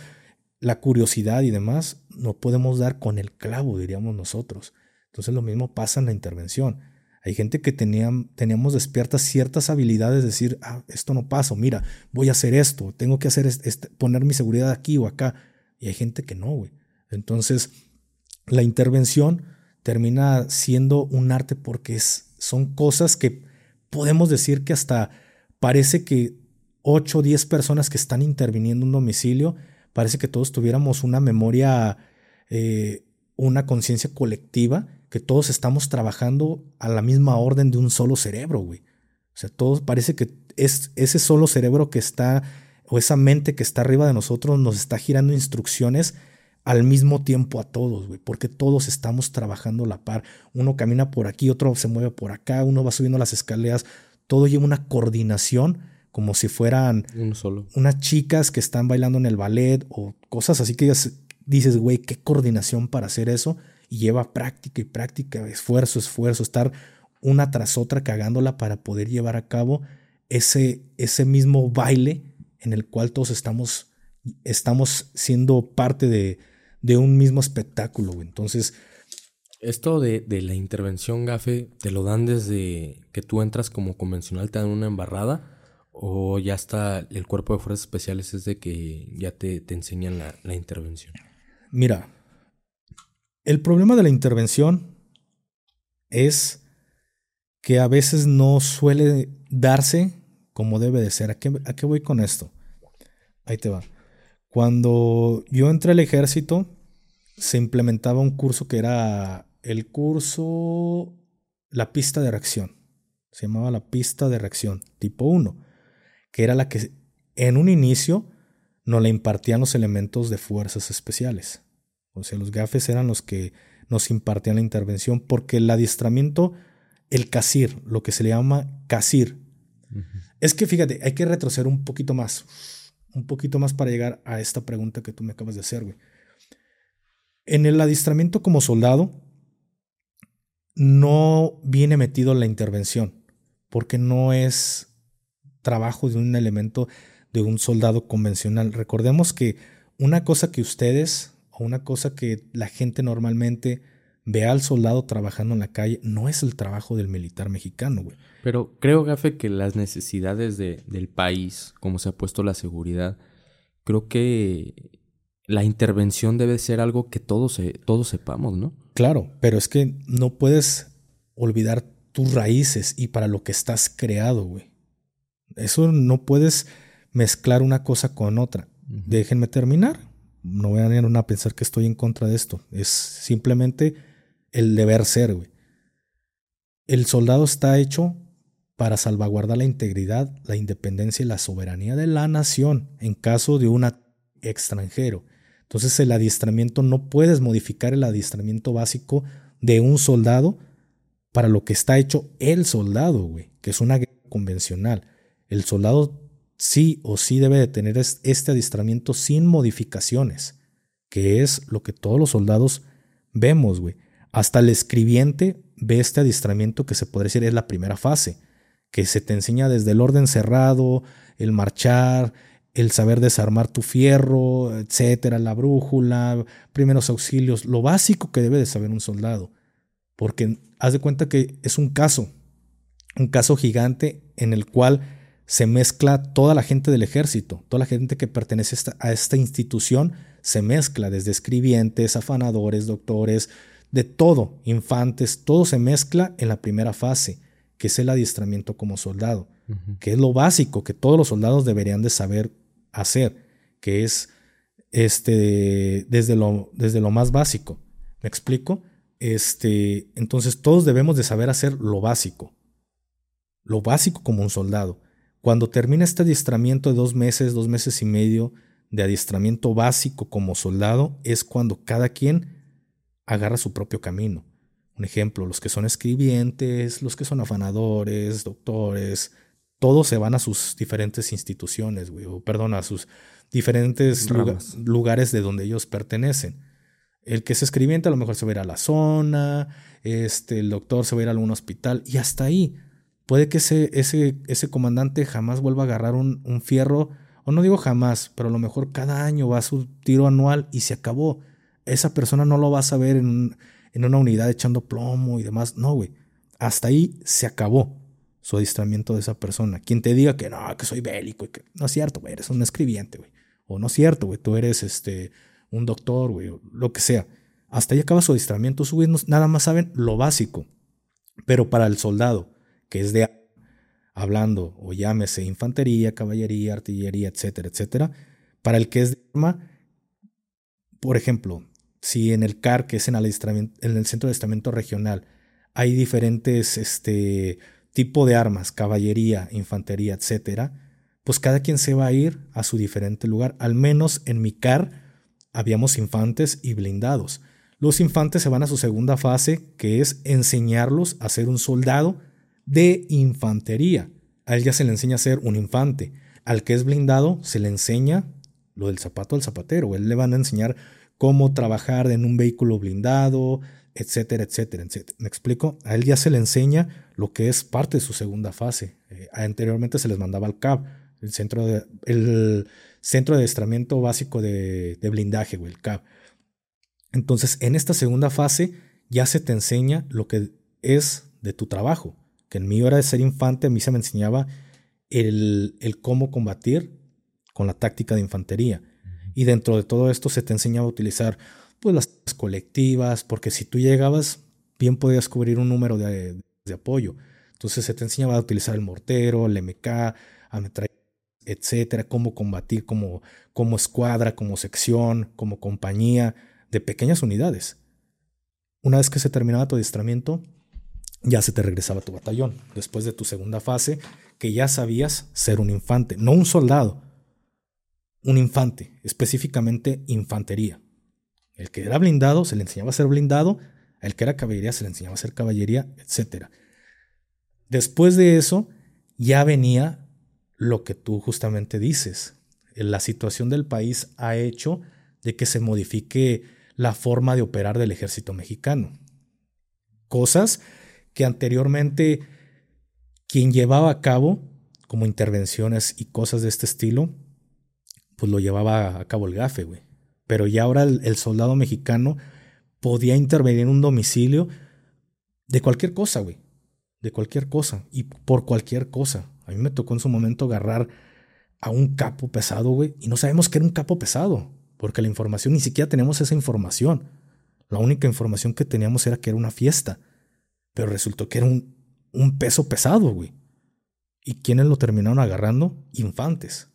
la curiosidad y demás, no podemos dar con el clavo, diríamos nosotros. Entonces lo mismo pasa en la intervención. Hay gente que tenía, teníamos despiertas ciertas habilidades, decir, ah, esto no pasa, mira, voy a hacer esto, tengo que hacer este, poner mi seguridad aquí o acá. Y hay gente que no, güey. Entonces, la intervención termina siendo un arte porque es, son cosas que podemos decir que hasta parece que 8 o 10 personas que están interviniendo en un domicilio parece que todos tuviéramos una memoria, eh, una conciencia colectiva, que todos estamos trabajando a la misma orden de un solo cerebro, güey. O sea, todos parece que es ese solo cerebro que está, o esa mente que está arriba de nosotros, nos está girando instrucciones al mismo tiempo a todos, güey, porque todos estamos trabajando a la par. Uno camina por aquí, otro se mueve por acá, uno va subiendo las escaleras, todo lleva una coordinación como si fueran unas chicas que están bailando en el ballet o cosas así que dices, güey, qué coordinación para hacer eso. Y lleva práctica y práctica, esfuerzo, esfuerzo, estar una tras otra cagándola para poder llevar a cabo ese, ese mismo baile en el cual todos estamos, estamos siendo parte de, de un mismo espectáculo. Entonces, esto de, de, la intervención GAFE, ¿te lo dan desde que tú entras como convencional, te dan una embarrada? ¿O ya está el cuerpo de fuerzas especiales es de que ya te, te enseñan la, la intervención? Mira, el problema de la intervención es que a veces no suele darse como debe de ser. ¿A qué, ¿A qué, voy con esto? Ahí te va. Cuando yo entré al ejército, se implementaba un curso que era el curso La pista de reacción. Se llamaba la pista de reacción, tipo 1 que era la que en un inicio nos le impartían los elementos de fuerzas especiales. O sea, los gafes eran los que nos impartían la intervención porque el adiestramiento, el CASIR, lo que se le llama CASIR, es que fíjate, hay que retroceder un poquito más, un poquito más para llegar a esta pregunta que tú me acabas de hacer, güey. En el adiestramiento como soldado no viene metido la intervención, porque no es trabajo de un elemento de un soldado convencional. Recordemos que una cosa que ustedes o una cosa que la gente normalmente ve al soldado trabajando en la calle no es el trabajo del militar mexicano, güey. Pero creo, Gafe, que las necesidades de, del país, como se ha puesto la seguridad, creo que la intervención debe ser algo que todos, todos sepamos, ¿no? Claro, pero es que no puedes olvidar tus raíces y para lo que estás creado, güey. Eso no puedes mezclar una cosa con otra. Déjenme terminar. No vayan a pensar que estoy en contra de esto. Es simplemente el deber ser, güey. El soldado está hecho para salvaguardar la integridad, la independencia y la soberanía de la nación en caso de un extranjero. Entonces el adiestramiento no puedes modificar el adiestramiento básico de un soldado para lo que está hecho el soldado, güey, que es una guerra convencional. El soldado sí o sí debe de tener este adiestramiento sin modificaciones, que es lo que todos los soldados vemos, güey. Hasta el escribiente ve este adiestramiento que se podría decir es la primera fase, que se te enseña desde el orden cerrado, el marchar, el saber desarmar tu fierro, etcétera, la brújula, primeros auxilios, lo básico que debe de saber un soldado. Porque haz de cuenta que es un caso, un caso gigante en el cual se mezcla toda la gente del ejército, toda la gente que pertenece a esta institución, se mezcla desde escribientes, afanadores, doctores, de todo, infantes, todo se mezcla en la primera fase, que es el adiestramiento como soldado, que es lo básico que todos los soldados deberían de saber hacer, que es este, desde, lo, desde lo más básico. ¿Me explico? Este, entonces todos debemos de saber hacer lo básico, lo básico como un soldado. Cuando termina este adiestramiento de dos meses, dos meses y medio de adiestramiento básico como soldado, es cuando cada quien agarra su propio camino. Un ejemplo, los que son escribientes, los que son afanadores, doctores, todos se van a sus diferentes instituciones, güey, o perdón, a sus diferentes lugares de donde ellos pertenecen. El que es escribiente a lo mejor se va a ir a la zona, este, el doctor se va a ir a algún hospital y hasta ahí. Puede que ese, ese, ese comandante jamás vuelva a agarrar un, un fierro, o no digo jamás, pero a lo mejor cada año va a su tiro anual y se acabó esa persona no lo vas a ver en, una unidad echando plomo y demás. No, güey. Hasta ahí se acabó su adiestramiento de esa persona. Quien te diga que no, que soy bélico y que no es cierto, güey, eres un escribiente, güey. O no es cierto, güey, tú eres este un doctor, güey, lo que sea. Hasta ahí acaba su adiestramiento. Güeyes nada más saben lo básico. Pero para el soldado, que es de hablando, o llámese infantería, caballería, artillería, etcétera, etcétera, para el que es de arma, por ejemplo, si en el CAR, que es en el, en el Centro de Adiestramiento Regional, hay diferentes este, tipo de armas, caballería, infantería, etcétera, pues cada quien se va a ir a su diferente lugar. Al menos en mi CAR habíamos infantes y blindados. Los infantes se van a su segunda fase, que es enseñarlos a ser un soldado de infantería. A él ya se le enseña a ser un infante. Al que es blindado se le enseña lo del zapato al zapatero. Él le van a enseñar cómo trabajar en un vehículo blindado, etcétera, etcétera, etcétera. ¿Me explico? A él ya se le enseña lo que es parte de su segunda fase. Eh, anteriormente se les mandaba al CAB, el centro de, el centro de adiestramiento básico de, de blindaje, o el CAB. Entonces, en esta segunda fase ya se te enseña lo que es de tu trabajo. Que en mi hora de ser infante a mí se me enseñaba el, el cómo combatir con la táctica de infantería. Y dentro de todo esto se te enseñaba a utilizar pues las colectivas, porque si tú llegabas, bien podías cubrir un número de, apoyo. Entonces se te enseñaba a utilizar el mortero, el MK, ametralladora, etcétera, cómo combatir como, como escuadra, como sección, como compañía de pequeñas unidades. Una vez que se terminaba tu adiestramiento, ya se te regresaba tu batallón, después de tu segunda fase, que ya sabías ser un infante, no un soldado, un infante, específicamente infantería. El que era blindado se le enseñaba a ser blindado, el que era caballería se le enseñaba a ser caballería, etc. Después de eso, ya venía lo que tú justamente dices. La situación del país ha hecho de que se modifique la forma de operar del ejército mexicano. Cosas que anteriormente quien llevaba a cabo, como intervenciones y cosas de este estilo, pues lo llevaba a cabo el gafe, güey. Pero ya ahora el, soldado mexicano podía intervenir en un domicilio de cualquier cosa, güey. De cualquier cosa. Y por cualquier cosa. A mí me tocó en su momento agarrar a un capo pesado, güey. Y no sabemos que era un capo pesado. Porque la información, ni siquiera tenemos esa información. La única información que teníamos era que era una fiesta. Pero resultó que era un, un peso pesado, güey. ¿Y quiénes lo terminaron agarrando? Infantes.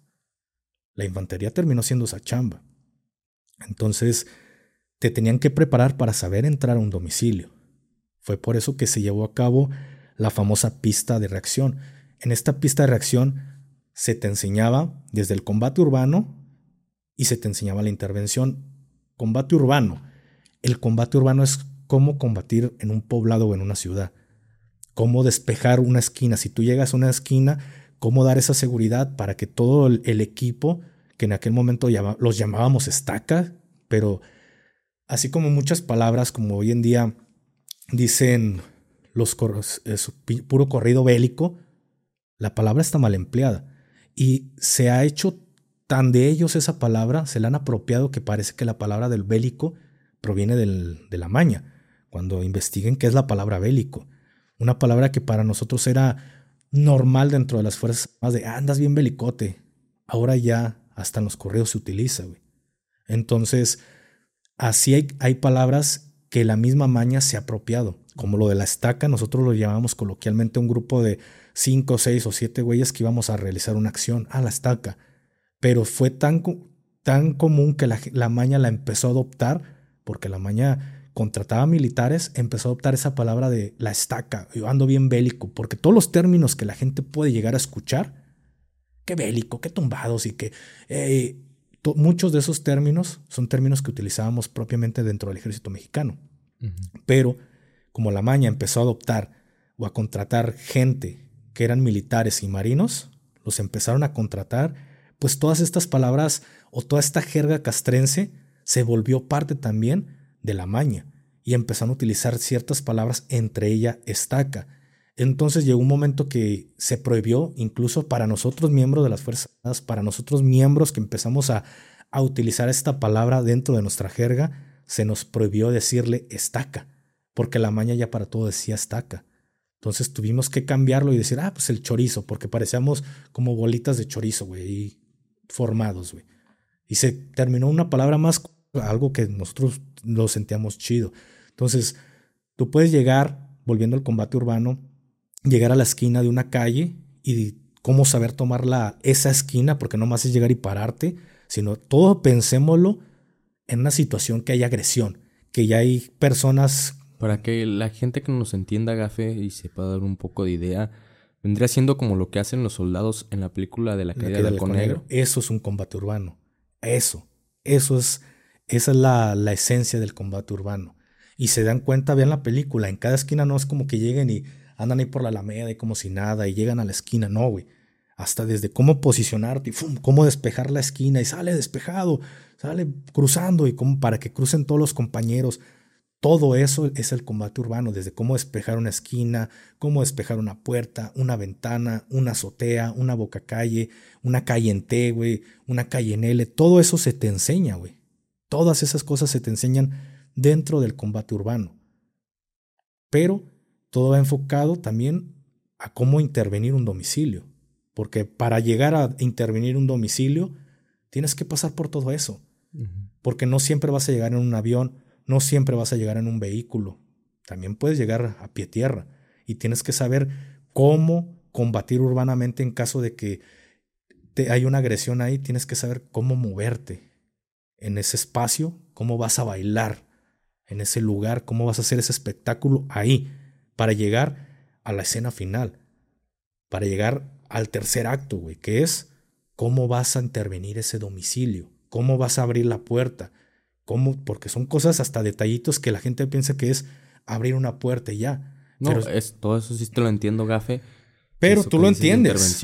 La infantería terminó siendo esa chamba. Entonces, te tenían que preparar para saber entrar a un domicilio. Fue por eso que se llevó a cabo la famosa pista de reacción. En esta pista de reacción se te enseñaba desde el combate urbano y se te enseñaba la intervención. Combate urbano. El combate urbano es cómo combatir en un poblado o en una ciudad. Cómo despejar una esquina. Si tú llegas a una esquina, cómo dar esa seguridad para que todo el, equipo, que en aquel momento los llamábamos estaca, pero así como muchas palabras como hoy en día dicen los puro corrido bélico, la palabra está mal empleada. Y se ha hecho tan de ellos esa palabra, se la han apropiado que parece que la palabra del bélico proviene de la maña. Cuando investiguen qué es la palabra bélico. Una palabra que para nosotros era normal dentro de las fuerzas más de ah, andas bien belicote. Ahora ya hasta en los correos se utiliza, Entonces, así hay, hay palabras que la misma maña se ha apropiado como lo de la estaca, nosotros lo llamamos coloquialmente un grupo de cinco, seis o siete güeyes que íbamos a realizar una acción a la estaca. Pero fue tan, tan común que la, la maña la empezó a adoptar, porque la maña contrataba militares, empezó a adoptar esa palabra de la estaca, yo ando bien bélico, porque todos los términos que la gente puede llegar a escuchar, qué bélico, qué tumbados y que... Eh, muchos de esos términos son términos que utilizábamos propiamente dentro del ejército mexicano. Pero como la maña empezó a adoptar o a contratar gente que eran militares y marinos, los empezaron a contratar, pues todas estas palabras o toda esta jerga castrense se volvió parte también de la maña y empezaron a utilizar ciertas palabras, entre ellas estaca. Entonces llegó un momento que se prohibió, incluso para nosotros miembros de las Fuerzas para nosotros miembros que empezamos a, a utilizar esta palabra dentro de nuestra jerga, se nos prohibió decirle estaca porque la maña ya para todo decía estaca. Entonces tuvimos que cambiarlo y decir, ah, pues el chorizo, porque parecíamos como bolitas de chorizo, güey, formados, güey. Y se terminó una palabra más, algo que nosotros lo sentíamos chido. Entonces, tú puedes llegar, volviendo al combate urbano, llegar a la esquina de una calle y cómo saber tomar la, esa esquina, porque no más es llegar y pararte, sino todo pensémoslo en una situación que hay agresión, que ya hay personas para que la gente que nos entienda, Gafe, y sepa dar un poco de idea, vendría siendo como lo que hacen los soldados en la película de la caída del Conegro. Eso es un combate urbano. Eso. Eso es. Esa es la, la esencia del combate urbano. Y se dan cuenta, vean la película, en cada esquina no es como que lleguen y andan ahí por la alameda y como si nada y llegan a la esquina, no, güey. Hasta desde cómo posicionarte y cómo despejar la esquina y sale despejado, sale cruzando y cómo para que crucen todos los compañeros. Todo eso es el combate urbano, desde cómo despejar una esquina, cómo despejar una puerta, una ventana, una azotea, una boca calle, una calle en T, güey, una calle en L. Todo eso se te enseña, güey. Todas esas cosas se te enseñan dentro del combate urbano. Pero todo va enfocado también a cómo intervenir un domicilio. Porque para llegar a intervenir un domicilio, tienes que pasar por todo eso. Porque no siempre vas a llegar en un avión no siempre vas a llegar en un vehículo, también puedes llegar a pie tierra y tienes que saber cómo combatir urbanamente en caso de que te, hay una agresión ahí, tienes que saber cómo moverte en ese espacio, cómo vas a bailar en ese lugar, cómo vas a hacer ese espectáculo ahí para llegar a la escena final, para llegar al tercer acto, güey, que es cómo vas a intervenir ese domicilio, cómo vas a abrir la puerta, ¿Cómo? Porque son cosas hasta detallitos que la gente piensa que es abrir una puerta y ya. No, es, todo eso sí te lo entiendo, Gafe. Pero tú lo entiendes.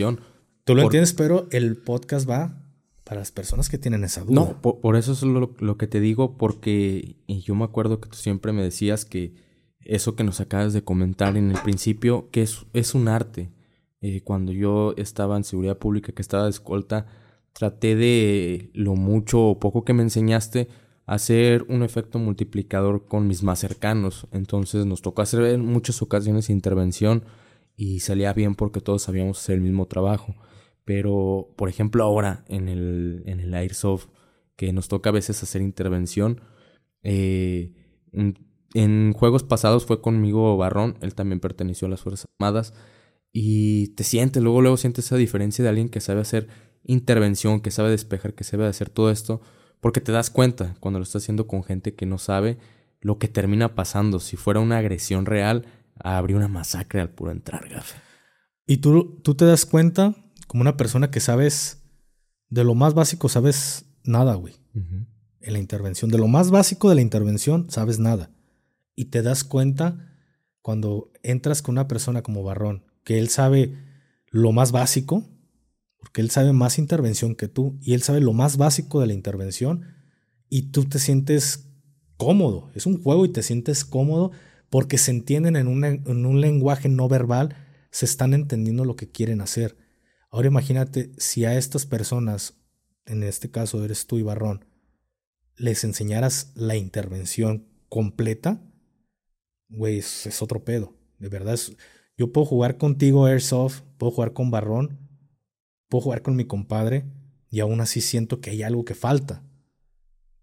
Tú lo entiendes, pero el podcast va para las personas que tienen esa duda. No, por, eso es lo, que te digo, porque yo me acuerdo que tú siempre me decías que eso que nos acabas de comentar en el principio, que es, es un arte. Eh, cuando yo estaba en seguridad pública, que estaba de escolta, traté de lo mucho o poco que me enseñaste, hacer un efecto multiplicador con mis más cercanos. Entonces nos tocó hacer en muchas ocasiones intervención y salía bien porque todos sabíamos hacer el mismo trabajo. Pero, por ejemplo, ahora en el, en el Airsoft, que nos toca a veces hacer intervención, eh, en juegos pasados fue conmigo Barrón, él también perteneció a las Fuerzas Armadas. Y te sientes, luego, luego sientes esa diferencia de alguien que sabe hacer intervención, que sabe despejar, que sabe hacer todo esto. Porque te das cuenta cuando lo estás haciendo con gente que no sabe lo que termina pasando. Si fuera una agresión real, habría una masacre al puro entrar, gafe. Y tú, tú te das cuenta, como una persona que sabes, de lo más básico sabes nada, güey. En la intervención. De lo más básico de la intervención sabes nada. Y te das cuenta cuando entras con una persona como Barrón, que él sabe lo más básico, porque él sabe más intervención que tú, y él sabe lo más básico de la intervención, y tú te sientes cómodo. Es un juego y te sientes cómodo porque se entienden en un, en un lenguaje no verbal, se están entendiendo lo que quieren hacer. Ahora imagínate si a estas personas, en este caso eres tú y Barrón, les enseñaras la intervención completa, güey, es, otro pedo. De verdad, yo puedo jugar contigo Airsoft, puedo jugar con Barrón, puedo jugar con mi compadre y aún así siento que hay algo que falta.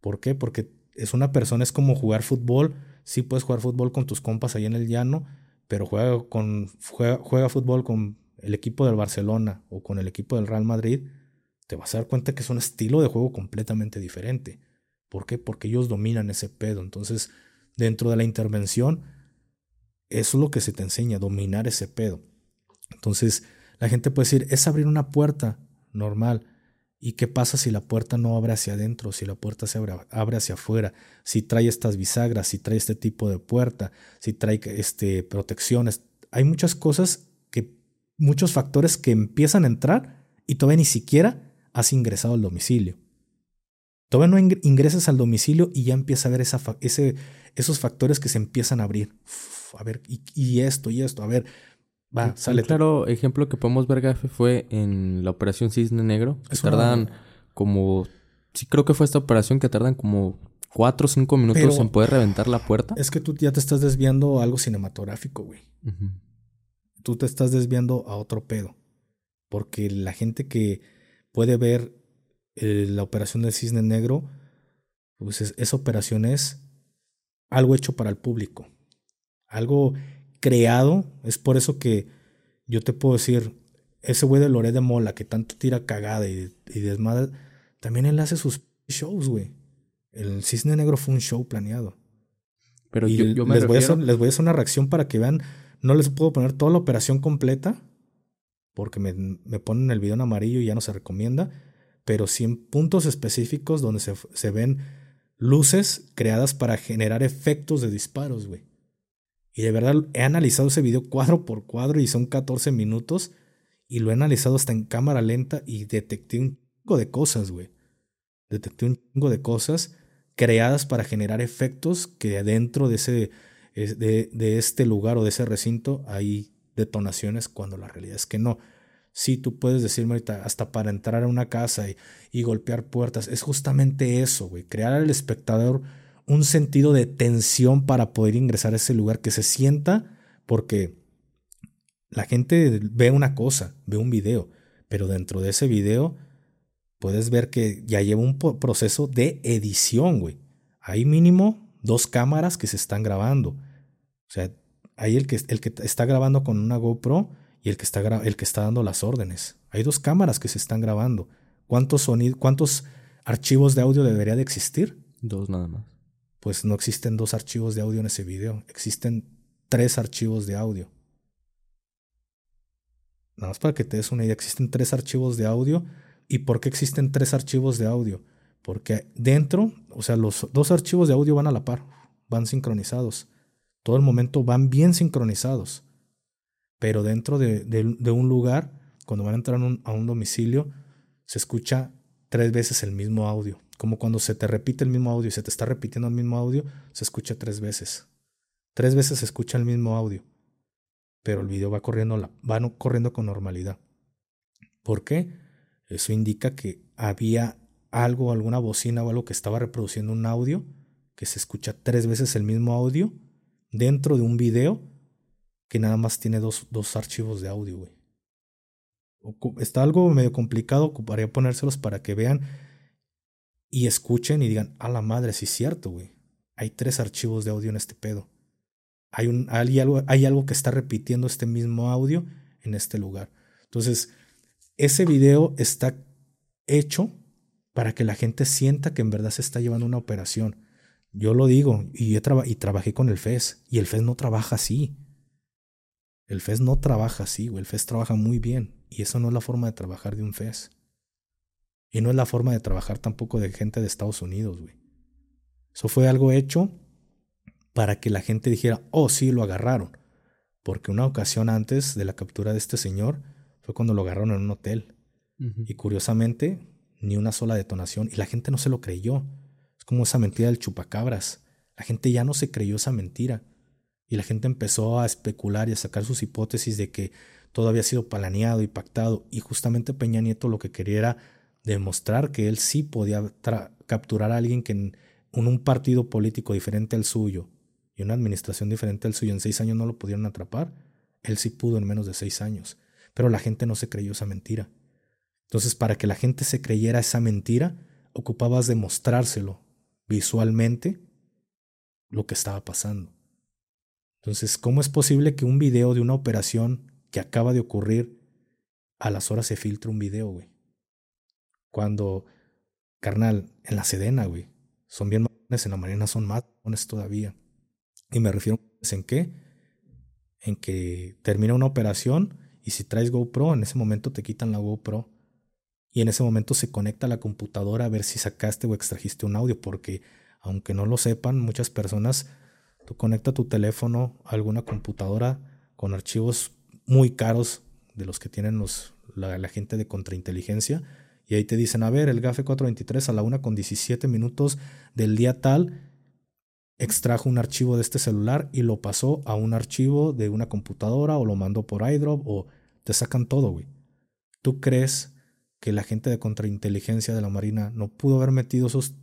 ¿Por qué? Porque es una persona, es como jugar fútbol. Sí puedes jugar fútbol con tus compas ahí en el llano, pero juega, con, juega, fútbol con el equipo del Barcelona o con el equipo del Real Madrid, te vas a dar cuenta que es un estilo de juego completamente diferente. ¿Por qué? Porque ellos dominan ese pedo. Entonces, dentro de la intervención, eso es lo que se te enseña, dominar ese pedo. Entonces, la gente puede decir, es abrir una puerta normal. ¿Y qué pasa si la puerta no abre hacia adentro, si la puerta se abre, hacia afuera, si trae estas bisagras, si trae este tipo de puerta, si trae este, protecciones? Hay muchas cosas muchos factores que empiezan a entrar y todavía ni siquiera has ingresado al domicilio. Todavía no ingresas al domicilio y ya empieza a ver esa, ese, esos factores que se empiezan a abrir. a ver, y, y, esto, y esto, a ver, Va, sale. Un claro ejemplo que podemos ver, Gafe, fue en la operación Cisne Negro. tardan como. Sí, creo que fue esta operación que tardan como cuatro o cinco minutos en poder reventar la puerta. Es que tú ya te estás desviando a algo cinematográfico, güey. Tú te estás desviando a otro pedo. Porque la gente que puede ver eh, la operación del Cisne Negro, pues esa operación es algo hecho para el público. Algo creado. Es por eso que yo te puedo decir, ese güey de Loré de Mola que tanto tira cagada y, y desmadre, también él hace sus shows, güey. El Cisne Negro fue un show planeado. Pero yo, les, voy a hacer, les voy a hacer una reacción para que vean. No les puedo poner toda la operación completa, porque me, me ponen el video en amarillo y ya no se recomienda, pero sí en puntos específicos donde se, se ven luces creadas para generar efectos de disparos, güey. Y de verdad he analizado ese video cuadro por cuadro y son 14 minutos. Y lo he analizado hasta en cámara lenta y detecté un chingo de cosas, güey. Detecté un chingo de cosas creadas para generar efectos que dentro de, ese, de, de este lugar o de ese recinto hay detonaciones cuando la realidad es que no. Sí, tú puedes decirme ahorita, hasta para entrar a una casa y, y golpear puertas. Es justamente eso, güey. Crear al espectador un sentido de tensión para poder ingresar a ese lugar, que se sienta, porque la gente ve una cosa, ve un video, pero dentro de ese video puedes ver que ya lleva un proceso de edición, güey. Hay mínimo dos cámaras que se están grabando. O sea, hay el que, el que está grabando con una GoPro y el que, está, el que está dando las órdenes. Hay dos cámaras que se están grabando. ¿Cuántos, sonidos, ¿Cuántos archivos de audio debería de existir? Dos nada más pues no existen dos archivos de audio en ese video, existen tres archivos de audio. Nada más para que te des una idea, existen tres archivos de audio. ¿Y por qué existen tres archivos de audio? Porque dentro, o sea, los dos archivos de audio van a la par, van sincronizados. Todo el momento van bien sincronizados. Pero dentro de, un lugar, cuando van a entrar a un domicilio, se escucha tres veces el mismo audio. Como cuando se te repite el mismo audio y se te está repitiendo el mismo audio, se escucha tres veces. Tres veces se escucha el mismo audio. Pero el video va corriendo, corriendo con normalidad. ¿Por qué? Eso indica que había algo, alguna bocina o algo que estaba reproduciendo un audio, que se escucha tres veces el mismo audio dentro de un video que nada más tiene dos, dos archivos de audio, güey. Está algo medio complicado, ocuparía ponérselos para que vean y escuchen y digan, a la madre, sí es cierto, güey. hay tres archivos de audio en este pedo. Hay, un, hay, algo, hay algo que está repitiendo este mismo audio en este lugar. Entonces, ese video está hecho para que la gente sienta que en verdad se está llevando una operación. Yo lo digo, y, y trabajé con el FES, y el FES no trabaja así. El FES no trabaja así, güey. El FES trabaja muy bien, y eso no es la forma de trabajar de un FES. Y no es la forma de trabajar tampoco de gente de Estados Unidos, güey. Eso fue algo hecho para que la gente dijera, oh, sí, lo agarraron. Porque una ocasión antes de la captura de este señor fue cuando lo agarraron en un hotel. Y curiosamente, ni una sola detonación. Y la gente no se lo creyó. Como esa mentira del chupacabras. La gente ya no se creyó esa mentira. Y la gente empezó a especular y a sacar sus hipótesis de que todo había sido planeado y pactado. Y justamente Peña Nieto lo que quería era demostrar que él sí podía capturar a alguien que en, un partido político diferente al suyo y una administración diferente al suyo en seis años no lo pudieron atrapar, él sí pudo en menos de seis años. Pero la gente no se creyó esa mentira. Entonces, para que la gente se creyera esa mentira, ocupabas demostrárselo visualmente lo que estaba pasando. Entonces, ¿cómo es posible que un video de una operación que acaba de ocurrir a las horas se filtre un video, güey? Cuando, carnal, en la Sedena, güey, son bien en la Marina son más todavía. Y me refiero en qué? En que termina una operación y si traes GoPro, en ese momento te quitan la GoPro. Y en ese momento se conecta a la computadora a ver si sacaste o extrajiste un audio, porque aunque no lo sepan, muchas personas, tú conectas tu teléfono a alguna computadora con archivos muy caros de los que tienen los, la, la gente de contrainteligencia y ahí te dicen, a ver, el GAFE 423 a la una con 17 minutos del día tal extrajo un archivo de este celular y lo pasó a un archivo de una computadora o lo mandó por iDrop o te sacan todo, güey. ¿Tú crees que la gente de contrainteligencia de la Marina no pudo haber metido esos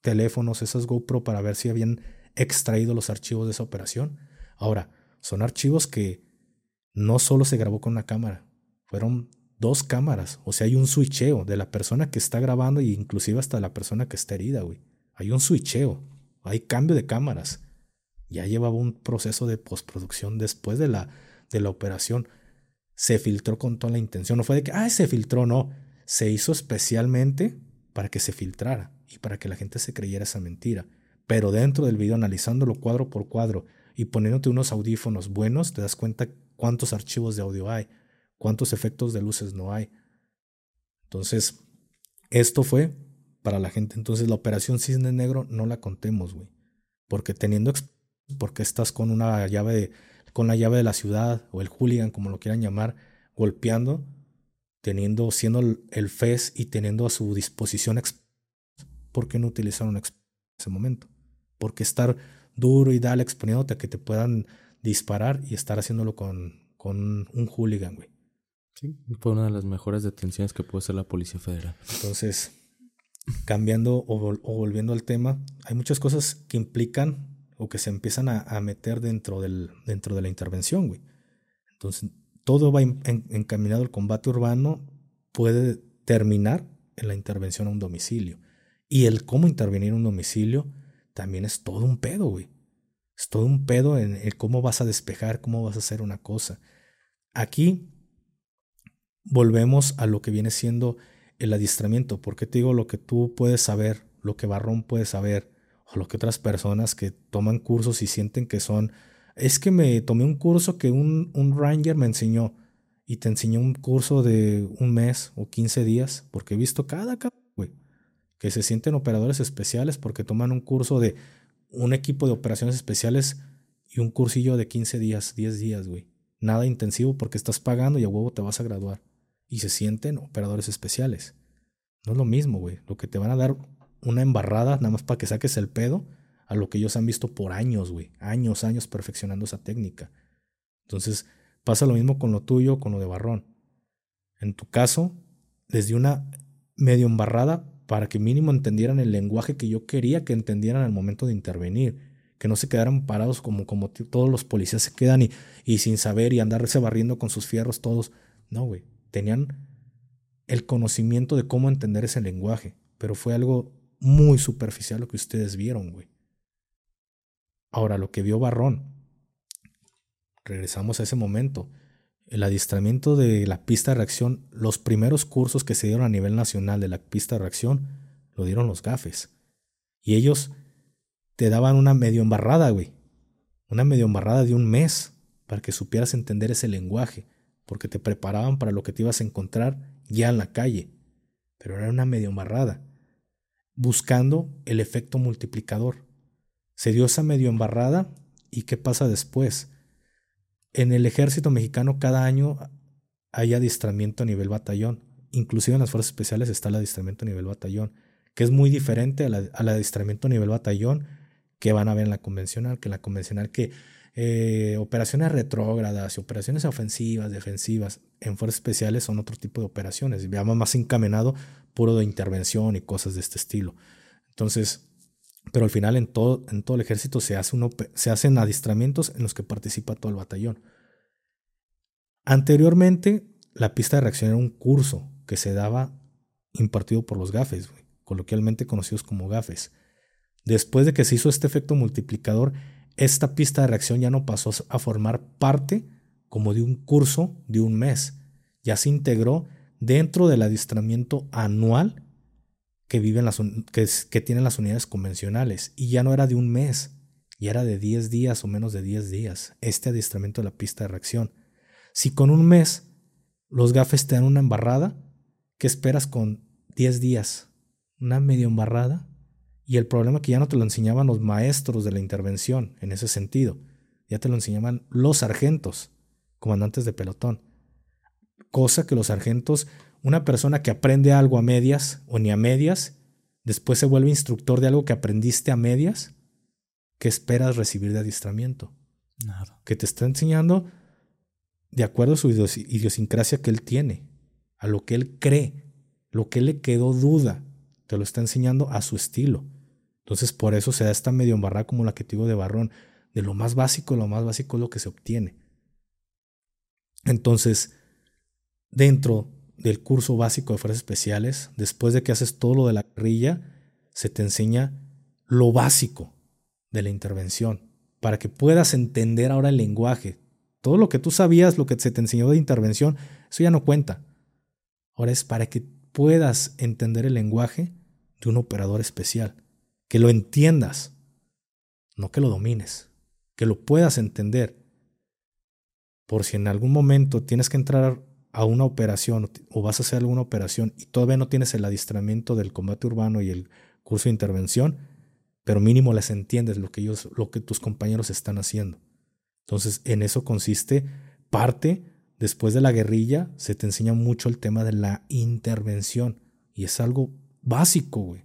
teléfonos, esas GoPro para ver si habían extraído los archivos de esa operación? Ahora, son archivos que no solo se grabó con una cámara, fueron dos cámaras. O sea, hay un switcheo de la persona que está grabando e inclusive hasta la persona que está herida, güey. Hay un switcheo, hay cambio de cámaras. Ya llevaba un proceso de postproducción después de la, de la operación. Se filtró con toda la intención. No fue de que, ah, se filtró, no. Se hizo especialmente para que se filtrara y para que la gente se creyera esa mentira. Pero dentro del video, analizándolo cuadro por cuadro y poniéndote unos audífonos buenos, te das cuenta cuántos archivos de audio hay ¿Cuántos efectos de luces no hay? Entonces, esto fue para la gente. Entonces, la operación Cisne Negro no la contemos, güey. Porque teniendo, porque estás con una llave, de, con la llave de la ciudad o el hooligan, como lo quieran llamar, golpeando, teniendo, siendo el, FES y teniendo a su disposición, ¿por qué no utilizaron en ese momento? Porque estar duro y dale exponiéndote a que te puedan disparar y estar haciéndolo con, con un hooligan, güey. Sí, fue una de las mejores detenciones que puede hacer la Policía Federal. Entonces, cambiando o, volviendo al tema, hay muchas cosas que implican o que se empiezan a, meter dentro, del, dentro de la intervención, güey. Entonces, todo va encaminado al combate urbano, puede terminar en la intervención a un domicilio. Y el cómo intervenir en un domicilio también es todo un pedo, güey. Es todo un pedo en el cómo vas a despejar, cómo vas a hacer una cosa. Aquí volvemos a lo que viene siendo el adiestramiento. Porque te digo lo que tú puedes saber, lo que Barrón puede saber, o lo que otras personas que toman cursos y sienten que son. Es que me tomé un curso que un, un Ranger me enseñó y te enseñó un curso de un mes o 15 días, porque he visto cada güey, que se sienten operadores especiales porque toman un curso de un equipo de operaciones especiales y un cursillo de 15 días, 10 días, güey. Nada intensivo porque estás pagando y a huevo te vas a graduar y se sienten operadores especiales. No es lo mismo, güey. Lo que te van a dar una embarrada nada más para que saques el pedo a lo que ellos han visto por años, güey. Años, años perfeccionando esa técnica. Entonces, pasa lo mismo con lo tuyo, con lo de Barrón. En tu caso, les di una medio embarrada para que mínimo entendieran el lenguaje que yo quería que entendieran al momento de intervenir. Que no se quedaran parados como, como todos los policías se quedan y, y sin saber y andarse barriendo con sus fierros todos. No, güey tenían el conocimiento de cómo entender ese lenguaje, pero fue algo muy superficial lo que ustedes vieron, güey. Ahora, lo que vio Barrón, regresamos a ese momento. El adiestramiento de la pista de reacción, los primeros cursos que se dieron a nivel nacional de la pista de reacción, lo dieron los gafes. Y ellos te daban una medio embarrada, güey. Una medio embarrada de un mes para que supieras entender ese lenguaje, porque te preparaban para lo que te ibas a encontrar ya en la calle. Pero era una medio embarrada, buscando el efecto multiplicador. Se dio esa medio embarrada y ¿qué pasa después? En el ejército mexicano cada año hay adiestramiento a nivel batallón. Inclusive en las fuerzas especiales está el adiestramiento a nivel batallón, que es muy diferente al, adiestramiento a nivel batallón que van a ver en la convencional, que la convencional que eh, operaciones retrógradas y operaciones ofensivas, defensivas, en fuerzas especiales son otro tipo de operaciones, veamos más encaminado puro de intervención y cosas de este estilo. Entonces, pero al final en todo, en todo el ejército se, hace se hacen adiestramientos en los que participa todo el batallón. Anteriormente, la pista de reacción era un curso que se daba impartido por los gafes, coloquialmente conocidos como gafes. Después de que se hizo este efecto multiplicador, esta pista de reacción ya no pasó a formar parte como de un curso de un mes, ya se integró dentro del adiestramiento anual que, viven las, que, tienen las unidades convencionales. Y ya no era de un mes, ya era de 10 días o menos de 10 días, este adiestramiento de la pista de reacción. Si con un mes los gafes te dan una embarrada, ¿qué esperas con 10 días? Una medio embarrada. Y el problema es que ya no te lo enseñaban los maestros de la intervención en ese sentido, ya te lo enseñaban los sargentos, comandantes de pelotón. Cosa que los sargentos una persona que aprende algo a medias o ni a medias, después se vuelve instructor de algo que aprendiste a medias, ¿qué esperas recibir de adiestramiento? Nada. Que te está enseñando de acuerdo a su idiosincrasia que él tiene, a lo que él cree, lo que él le quedó duda, te lo está enseñando a su estilo. Entonces por eso se da esta medio embarrada como la que te digo de Barrón, de lo más básico, lo más básico es lo que se obtiene. Entonces, dentro del curso básico de fuerzas especiales, después de que haces todo lo de la guerrilla, se te enseña lo básico de la intervención, para que puedas entender ahora el lenguaje. Todo lo que tú sabías, lo que se te enseñó de intervención, eso ya no cuenta. Ahora es para que puedas entender el lenguaje de un operador especial, que lo entiendas, no que lo domines, que lo puedas entender. Por si en algún momento tienes que entrar a una operación o vas a hacer alguna operación y todavía no tienes el adiestramiento del combate urbano y el curso de intervención, pero mínimo les entiendes lo que ellos, lo que tus compañeros están haciendo. Entonces, en eso consiste parte después de la guerrilla, se te enseña mucho el tema de la intervención y es algo básico, güey.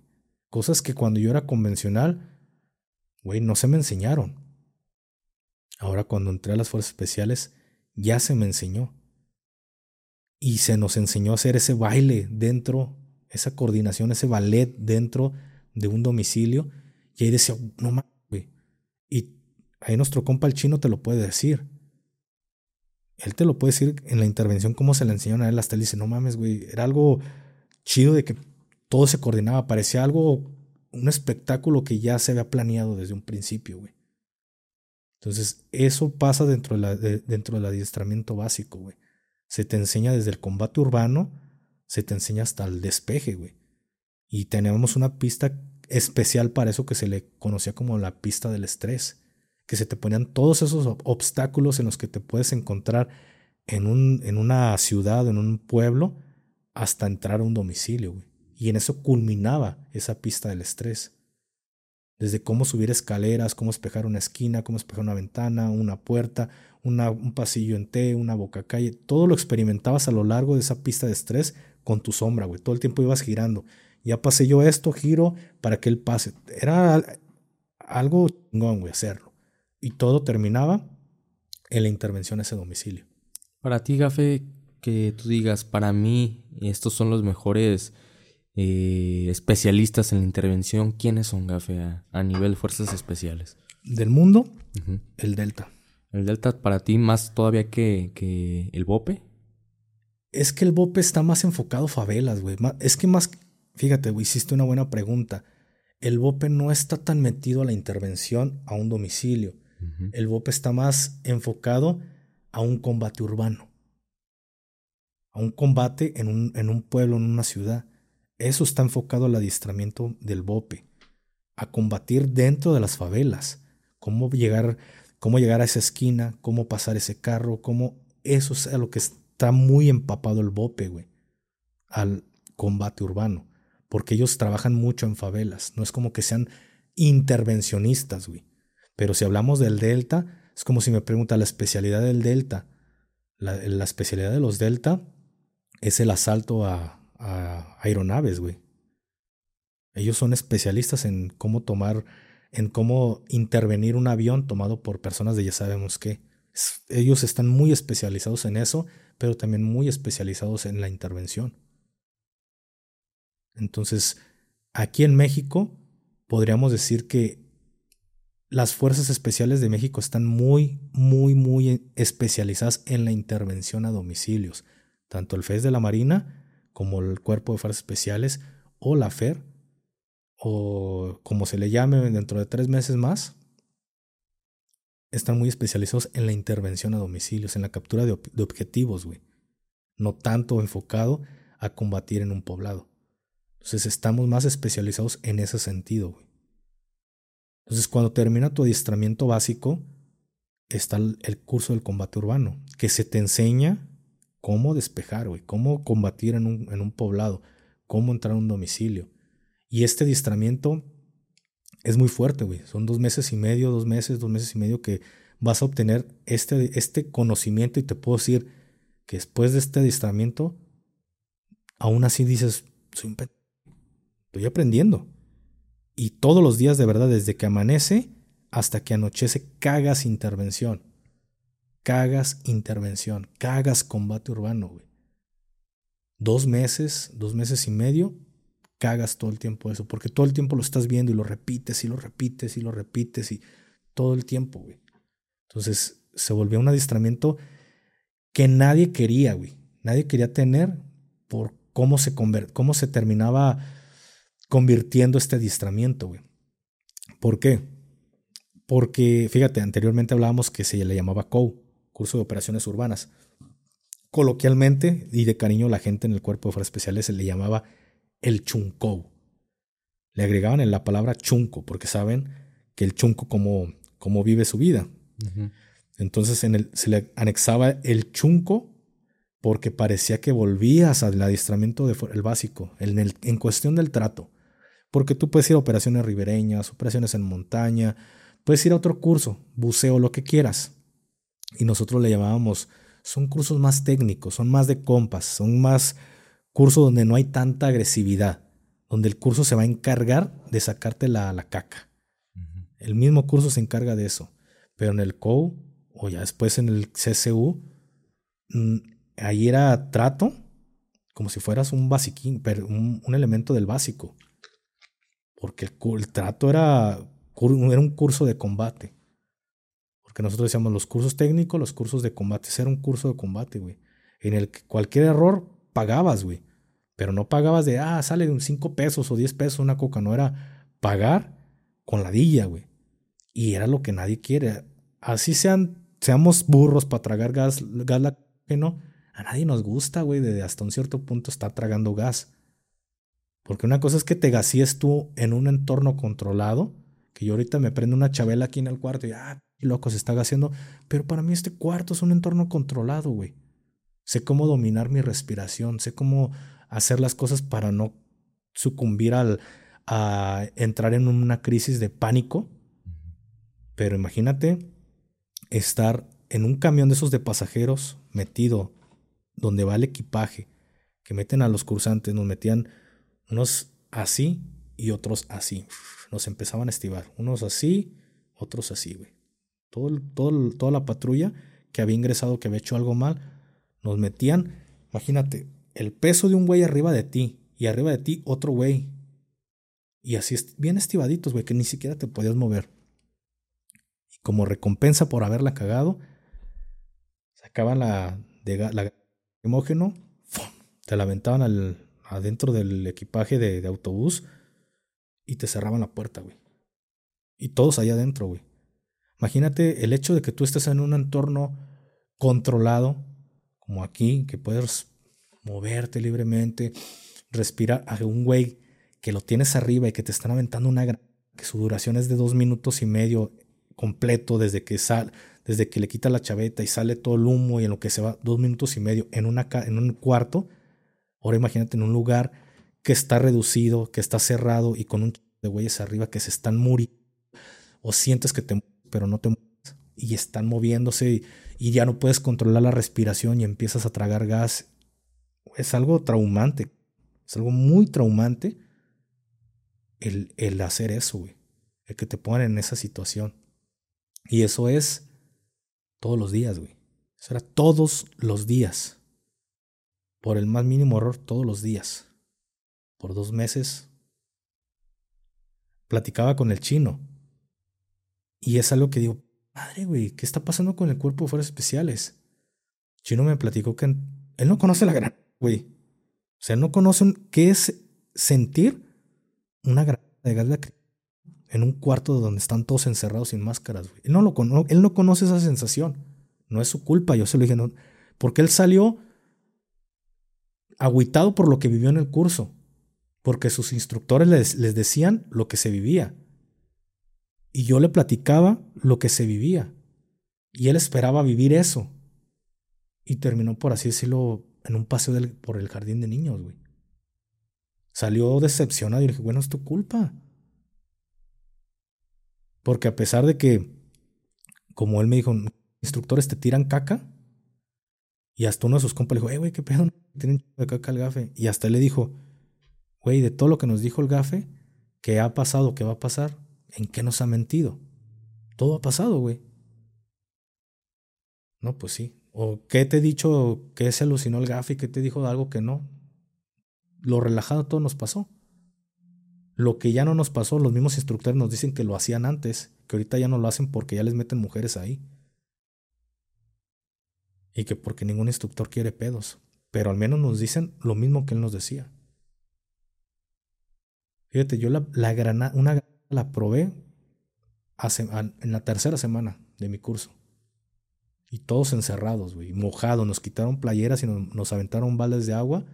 Cosas que cuando yo era convencional, güey, no se me enseñaron. Ahora cuando entré a las fuerzas especiales, ya se me enseñó y se nos enseñó a hacer ese baile dentro, esa coordinación, ese ballet dentro de un domicilio. Y ahí decía, no mames, güey. Y ahí nuestro compa el chino te lo puede decir. Él te lo puede decir en la intervención cómo se le enseñaron a él. Hasta él dice, no mames, güey. Era algo chido de que todo se coordinaba. Parecía algo, un espectáculo que ya se había planeado desde un principio, güey. Entonces, eso pasa dentro, de dentro del adiestramiento básico, güey. Se te enseña desde el combate urbano, se te enseña hasta el despeje, güey. Y tenemos una pista especial para eso que se le conocía como la pista del estrés, que se te ponían todos esos obstáculos en los que te puedes encontrar en, un, en una ciudad, en un pueblo, hasta entrar a un domicilio, güey. Y en eso culminaba esa pista del estrés. Desde cómo subir escaleras, cómo espejar una esquina, cómo espejar una ventana, una puerta, un pasillo en T, una boca calle, todo lo experimentabas a lo largo de esa pista de estrés con tu sombra, güey. Todo el tiempo ibas girando. Ya pasé yo esto, giro para que él pase. Era algo chingón, güey, hacerlo. Y todo terminaba en la intervención a ese domicilio. Para ti, Gafe, que tú digas, para mí, estos son los mejores eh, especialistas en la intervención. ¿Quiénes son, Gafe, a, nivel fuerzas especiales? Del mundo, el Delta. ¿El Delta para ti más todavía que, que el Bope? Es que el Bope está más enfocado a favelas, güey. Es que más, fíjate, güey, hiciste una buena pregunta. el BOPE no está tan metido a la intervención a un domicilio. El BOPE está más enfocado a un combate urbano, a un combate en un, en un pueblo, en una ciudad. Eso está enfocado al adiestramiento del BOPE, a combatir dentro de las favelas, cómo llegar, cómo llegar a esa esquina, cómo pasar ese carro, cómo eso es a lo que está muy empapado el BOPE, güey, al combate urbano, porque ellos trabajan mucho en favelas, no es como que sean intervencionistas, güey. Pero si hablamos del Delta, es como si me pregunta la especialidad del Delta. La, especialidad de los Delta es el asalto a, a aeronaves, güey. Ellos son especialistas en cómo tomar, en cómo intervenir un avión tomado por personas de ya sabemos qué. Ellos están muy especializados en eso, pero también muy especializados en la intervención. Entonces, aquí en México podríamos decir que las fuerzas especiales de México están muy, muy, muy especializadas en la intervención a domicilios. Tanto el FES de la Marina como el Cuerpo de Fuerzas Especiales o la FER, o como se le llame dentro de tres meses más, están muy especializados en la intervención a domicilios, en la captura de, objetivos, güey. No tanto enfocado a combatir en un poblado. Entonces estamos más especializados en ese sentido, güey. Entonces cuando termina tu adiestramiento básico, está el curso del combate urbano, que se te enseña cómo despejar, güey, cómo combatir en un, en un poblado, cómo entrar a un domicilio. Y este adiestramiento es muy fuerte, güey. Son dos meses y medio, dos meses, dos meses y medio que vas a obtener este, este conocimiento y te puedo decir que después de este adiestramiento, aún así dices, soy un estoy aprendiendo. Y todos los días de verdad, desde que amanece hasta que anochece, cagas intervención. Cagas intervención, cagas combate urbano, güey. Dos meses, dos meses y medio, cagas todo el tiempo eso, porque todo el tiempo lo estás viendo y lo repites y lo repites y lo repites y todo el tiempo, güey. Entonces se volvió un adiestramiento que nadie quería, güey. Nadie quería tener por cómo se, cómo se terminaba convirtiendo este adiestramiento, güey. ¿Por qué? Porque, fíjate, anteriormente hablábamos que se le llamaba COU, Curso de Operaciones Urbanas. Coloquialmente y de cariño la gente en el cuerpo de fuerzas especiales se le llamaba el chuncou. Le agregaban en la palabra chunco, porque saben que el chunco como, como vive su vida. Entonces en el, se le anexaba el chunco porque parecía que volvías al adiestramiento del básico, en, el, en cuestión del trato. Porque tú puedes ir a operaciones ribereñas, operaciones en montaña, puedes ir a otro curso, buceo, lo que quieras. Y nosotros le llamábamos, son cursos más técnicos, son más de compas, son más cursos donde no hay tanta agresividad, donde el curso se va a encargar de sacarte la, la caca. El mismo curso se encarga de eso. Pero en el COU, o ya después en el CCU, mm, ahí era trato, como si fueras un basiquín, un, un elemento del básico porque el, trato era, era un curso de combate. Porque nosotros decíamos los cursos técnicos, los cursos de combate. Ese era un curso de combate, güey. En el que cualquier error pagabas, güey. Pero no pagabas de, ah, sale de un 5 pesos o 10 pesos una coca. No era pagar con ladilla, güey. Y era lo que nadie quiere. Así sean, seamos burros para tragar gas, gas no A nadie nos gusta, güey, de hasta un cierto punto estar tragando gas. Porque una cosa es que te gasíes tú en un entorno controlado, que yo ahorita me prendo una chabela aquí en el cuarto y, ah, loco, se está gaseando. Pero para mí este cuarto es un entorno controlado, güey. Sé cómo dominar mi respiración, sé cómo hacer las cosas para no sucumbir al, a entrar en una crisis de pánico. Pero imagínate estar en un camión de esos de pasajeros metido donde va el equipaje, que meten a los cursantes, nos metían unos así y otros así. Nos empezaban a estivar. Unos así, otros así, güey. Todo, todo, toda la patrulla que había ingresado, que había hecho algo mal, nos metían. Imagínate, el peso de un güey arriba de ti y arriba de ti otro güey. Y así bien estivaditos, güey, que ni siquiera te podías mover. Y como recompensa por haberla cagado, sacaban la, de, la te la aventaban al, adentro del equipaje de, autobús y te cerraban la puerta, güey. Y todos allá adentro, güey. Imagínate el hecho de que tú estés en un entorno controlado, como aquí, que puedes moverte libremente, respirar a un güey que lo tienes arriba y que te están aventando una gran, que su duración es de dos minutos y medio completo desde que sale, desde que le quita la chaveta y sale todo el humo y en lo que se va dos minutos y medio en, una, en un cuarto. Ahora imagínate en un lugar que está reducido, que está cerrado y con un de güeyes arriba que se están muriendo o sientes que te pero no te y están moviéndose y, ya no puedes controlar la respiración y empiezas a tragar gas. Es algo traumante. Es algo muy traumante el, el hacer eso, güey. El que te pongan en esa situación. Y eso es todos los días, güey. Eso era todos los días. Por el más mínimo error, todos los días. Por dos meses. Platicaba con el chino. Y es algo que digo, madre, güey, ¿qué está pasando con el cuerpo de fuerzas especiales? Chino me platicó que él no conoce la gran, güey. O sea, no conoce qué es sentir una gran de gas en un cuarto donde están todos encerrados sin máscaras, güey. Él no, lo él no conoce esa sensación. No es su culpa, yo se lo dije, no, porque él salió agüitado por lo que vivió en el curso, porque sus instructores les decían lo que se vivía. Y yo le platicaba lo que se vivía. Y él esperaba vivir eso. Y terminó, por así decirlo, en un paseo del, por el jardín de niños, güey. Salió decepcionado y dije, bueno, es tu culpa. Porque a pesar de que, como él me dijo, instructores te tiran caca, y hasta uno de sus compas le dijo, eh, güey, qué pedo, tienen de caca el gafe. Y hasta él le dijo, güey, de todo lo que nos dijo el gafe, ¿qué ha pasado, qué va a pasar, ¿En qué nos ha mentido? Todo ha pasado, güey. No, pues sí. ¿O qué te he dicho que se alucinó el gafe y que te dijo algo que no? Lo relajado todo nos pasó. Lo que ya no nos pasó, los mismos instructores nos dicen que lo hacían antes, que ahorita ya no lo hacen porque ya les meten mujeres ahí. Y que porque ningún instructor quiere pedos. Pero al menos nos dicen lo mismo que él nos decía. Fíjate, yo la, la una la probé en la tercera semana de mi curso. Y todos encerrados, güey, mojados. Nos quitaron playeras y nos, aventaron baldes de agua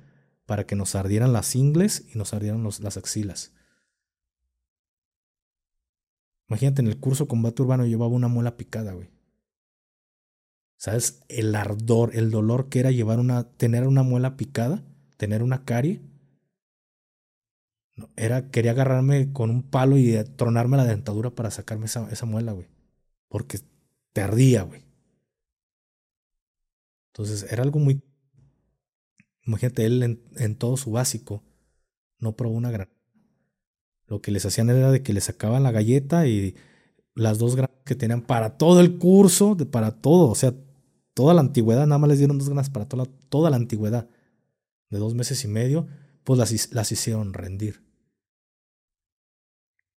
para que nos ardieran las ingles y nos ardieran las axilas. Imagínate, en el curso combate urbano llevaba una muela picada, güey. ¿Sabes? El ardor, el dolor que era llevar una, tener una muela picada, tener una carie era, quería agarrarme con un palo y tronarme la dentadura para sacarme esa, esa muela, güey. Porque te ardía, güey. Entonces era algo muy... Imagínate, él en, en todo su básico no probó una gran... Lo que les hacían era de que le sacaban la galleta y las dos granas que tenían para todo el curso, de, para todo, o sea, toda la antigüedad, nada más les dieron dos granas para toda toda la antigüedad, de dos meses y medio, pues las, las hicieron rendir.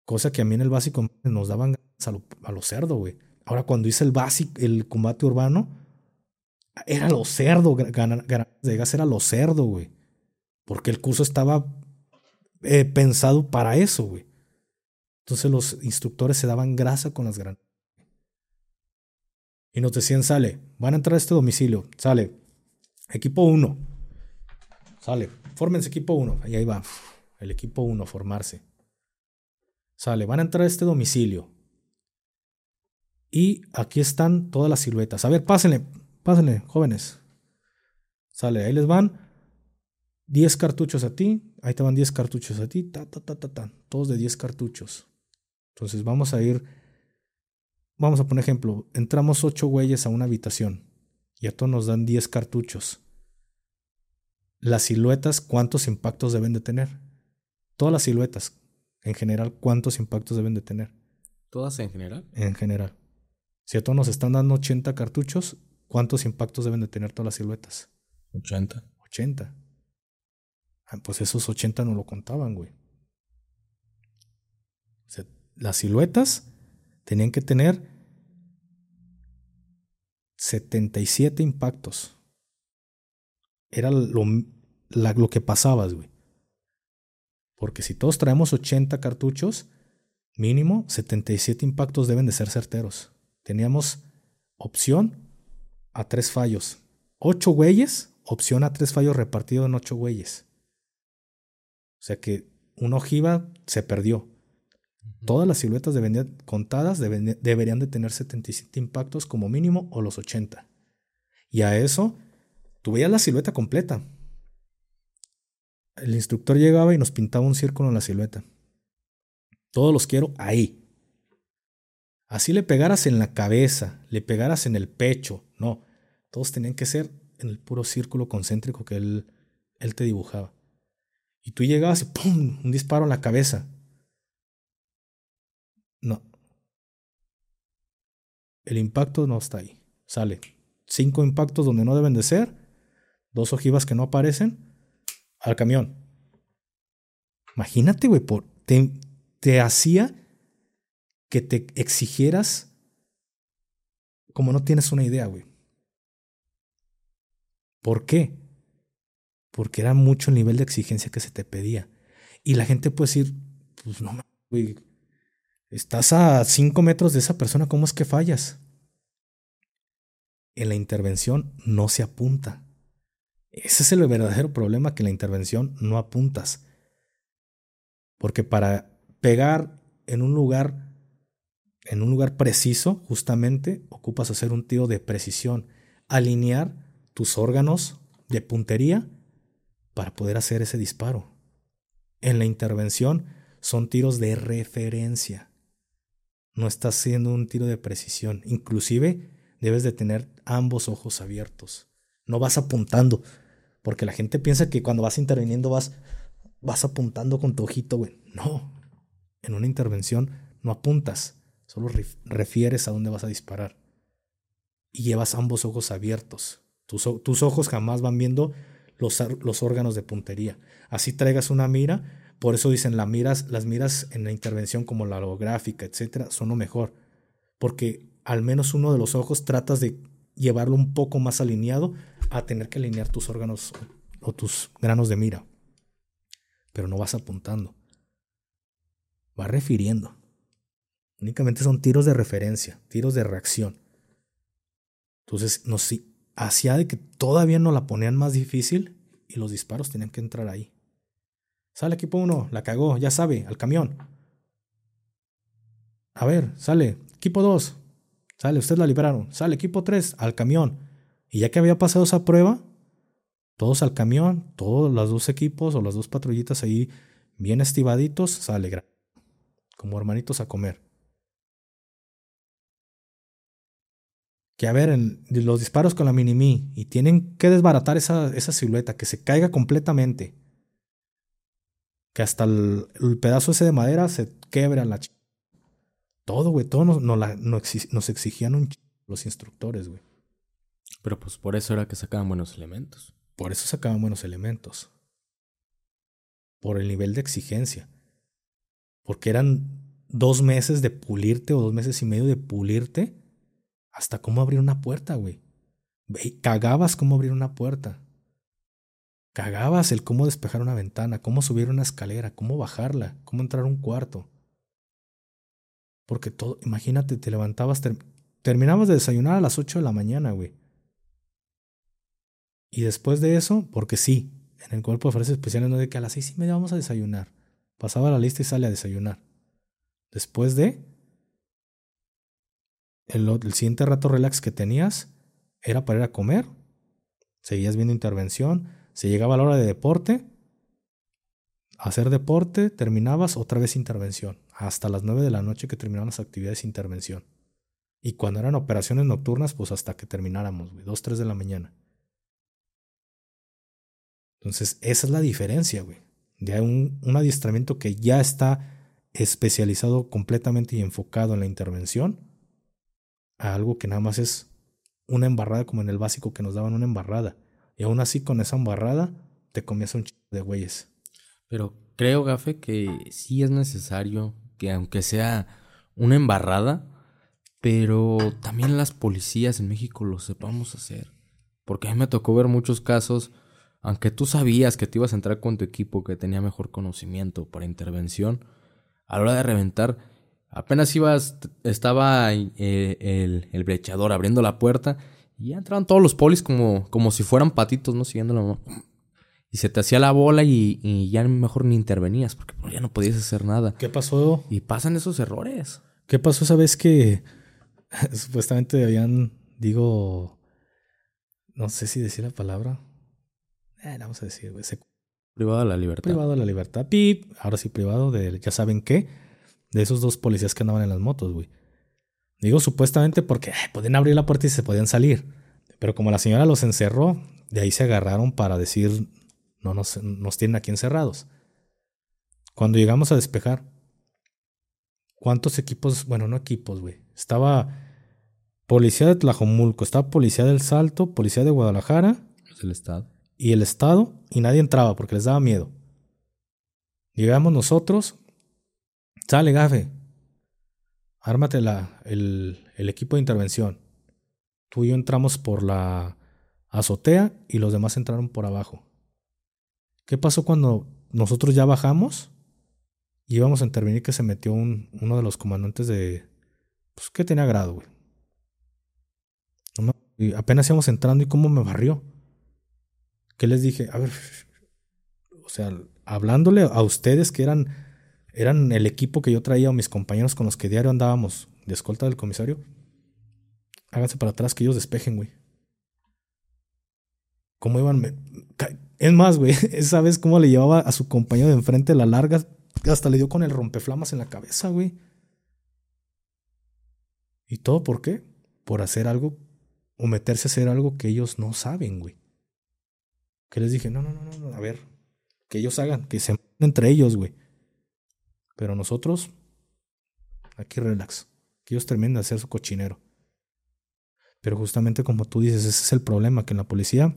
Cosa que a mí en el básico nos daban a lo, a lo cerdo, güey. Ahora cuando hice el básico, el combate urbano, era lo cerdo, ganar de gas era lo cerdo, güey. Porque el curso estaba eh, pensado para eso, güey. Entonces los instructores se daban grasa con las granadas. Y nos decían, sale, van a entrar a este domicilio, sale, equipo 1, sale, fórmense equipo 1, y ahí va, el equipo 1, formarse. Sale, van a entrar a este domicilio. Y aquí están todas las siluetas. A ver, pásenle, pásenle, jóvenes. Sale, ahí les van 10 cartuchos a ti, ahí te van 10 cartuchos a ti, ta, ta, ta, ta, ta, todos de 10 cartuchos. Entonces vamos a ir, vamos a poner ejemplo, entramos 8 güeyes a una habitación y a todos nos dan 10 cartuchos. Las siluetas, ¿cuántos impactos deben de tener? Todas las siluetas, en general, ¿cuántos impactos deben de tener? ¿Todas en general? En general. Si a todos nos están dando 80 cartuchos, ¿cuántos impactos deben de tener todas las siluetas? 80. 80. Ah, pues esos 80 no lo contaban, güey. O sea, las siluetas tenían que tener 77 impactos. Era lo, lo que pasabas, güey. Porque si todos traemos 80 cartuchos, mínimo 77 impactos deben de ser certeros. Teníamos opción a tres fallos. 8 güeyes, opción a tres fallos repartido en 8 güeyes. O sea que una ojiva se perdió. Todas las siluetas contadas deberían de tener 77 impactos como mínimo o los 80. Y a eso, tú veías la silueta completa. El instructor llegaba y nos pintaba un círculo en la silueta. Todos los quiero ahí. Así le pegaras en la cabeza, le pegaras en el pecho. No, todos tenían que ser en el puro círculo concéntrico que él, él te dibujaba. Y tú llegabas y ¡pum! Un disparo en la cabeza. No. El impacto no está ahí. Sale. Cinco impactos donde no deben de ser. Dos ojivas que no aparecen. Al camión. Imagínate, güey. Te, te hacía que te exigieras como no tienes una idea, güey. ¿Por qué? porque era mucho el nivel de exigencia que se te pedía. Y la gente puede decir, pues no, güey, estás a cinco metros de esa persona, ¿cómo es que fallas? En la intervención no se apunta. Ese es el verdadero problema, que en la intervención no apuntas. Porque para pegar en un lugar, en un lugar preciso, justamente, ocupas hacer un tiro de precisión, alinear tus órganos de puntería para poder hacer ese disparo. En la intervención son tiros de referencia. No estás haciendo un tiro de precisión. Inclusive debes de tener ambos ojos abiertos. No vas apuntando. Porque la gente piensa que cuando vas interviniendo vas, vas apuntando con tu ojito, güey. No. En una intervención no apuntas. Solo refieres a dónde vas a disparar. Y llevas ambos ojos abiertos. Tus, tus ojos jamás van viendo los, órganos de puntería. Así traigas una mira, por eso dicen las miras, las miras en la intervención como la holográfica, etcétera, son lo mejor, porque al menos uno de los ojos tratas de llevarlo un poco más alineado a tener que alinear tus órganos o tus granos de mira. Pero no vas apuntando. Vas refiriendo. Únicamente son tiros de referencia, tiros de reacción. Entonces, no, hacía de que todavía no la ponían más difícil y los disparos tenían que entrar ahí. Sale equipo 1, la cagó, ya sabe, al camión. A ver, sale, equipo 2, sale, ustedes la liberaron. Sale, equipo 3, al camión. Y ya que había pasado esa prueba, todos al camión, todos los dos equipos o las dos patrullitas ahí bien estivaditos, sale, como hermanitos a comer. que a ver, en los disparos con la mini y tienen que desbaratar esa, esa silueta, que se caiga completamente. Que hasta el, pedazo ese de madera se quebra la ch... Todo, güey, todo nos, nos, exigían un ch... los instructores, güey. Pero pues por eso era que sacaban buenos elementos. Por eso sacaban buenos elementos. Por el nivel de exigencia. Porque eran dos meses de pulirte o dos meses y medio de pulirte hasta cómo abrir una puerta, güey. Cagabas cómo abrir una puerta. Cagabas el cómo despejar una ventana, cómo subir una escalera, cómo bajarla, cómo entrar a un cuarto. Porque todo, imagínate, te levantabas, terminabas de desayunar a las 8 de la mañana, güey. Y después de eso, porque sí, en el cuerpo de fuerzas especiales no de que a las seis y media vamos a desayunar. Pasaba la lista y sale a desayunar. Después de, el, siguiente rato relax que tenías era para ir a comer, seguías viendo intervención, se llegaba la hora de deporte, hacer deporte, terminabas otra vez intervención, hasta las 9 de la noche que terminaban las actividades de intervención. Y cuando eran operaciones nocturnas, pues hasta que termináramos, güey, 2, 3 de la mañana. Entonces, esa es la diferencia, güey. De un, un adiestramiento que ya está especializado completamente y enfocado en la intervención a algo que nada más es una embarrada como en el básico que nos daban una embarrada. Y aún así con esa embarrada te comías un chico de güeyes. Pero creo, Gafe, que sí es necesario que aunque sea una embarrada, pero también las policías en México lo sepamos hacer. Porque a mí me tocó ver muchos casos aunque tú sabías que te ibas a entrar con tu equipo que tenía mejor conocimiento para intervención, a la hora de reventar, apenas ibas, estaba eh, el, el, brechador abriendo la puerta y ya entraban todos los polis como, como si fueran patitos, ¿no? Siguiendo Y se te hacía la bola y, y, ya mejor ni intervenías porque pues, ya no podías hacer nada. ¿Qué pasó? Y pasan esos errores. ¿Qué pasó esa vez que supuestamente habían, digo, no sé si decir la palabra. Eh, vamos a decir, güey. Privado de la libertad. Privado de la libertad. Pip. Ahora sí, privado de, ya saben qué, de esos dos policías que andaban en las motos, güey. Digo supuestamente porque podían abrir la puerta y se podían salir. Pero como la señora los encerró, de ahí se agarraron para decir, no nos, nos tienen aquí encerrados. Cuando llegamos a despejar, ¿cuántos equipos? Bueno, no equipos, güey. Estaba policía de Tlajomulco, estaba policía del Salto, policía de Guadalajara. el Estado. Y el Estado, y nadie entraba porque les daba miedo. Llegamos nosotros, sale gafe, ármate la, el, el equipo de intervención. Tú y yo entramos por la azotea y los demás entraron por abajo. ¿Qué pasó cuando nosotros ya bajamos y íbamos a intervenir que se metió un, uno de los comandantes de... Pues que tenía grado, güey. y apenas íbamos entrando y cómo me barrió. ¿Qué les dije? A ver, o sea, hablándole a ustedes que eran eran el equipo que yo traía o mis compañeros con los que diario andábamos de escolta del comisario. Háganse para atrás que ellos despejen, güey. ¿Cómo iban? Es más, güey, esa vez cómo le llevaba a su compañero de enfrente la larga, hasta le dio con el rompeflamas en la cabeza, güey. ¿Y todo por qué? Por hacer algo o meterse a hacer algo que ellos no saben, güey. Que les dije, no, no, no, no, a ver, que ellos hagan, que se entre ellos, güey. Pero nosotros, aquí relax. Que ellos terminen de hacer su cochinero. Pero justamente como tú dices, ese es el problema, que en la policía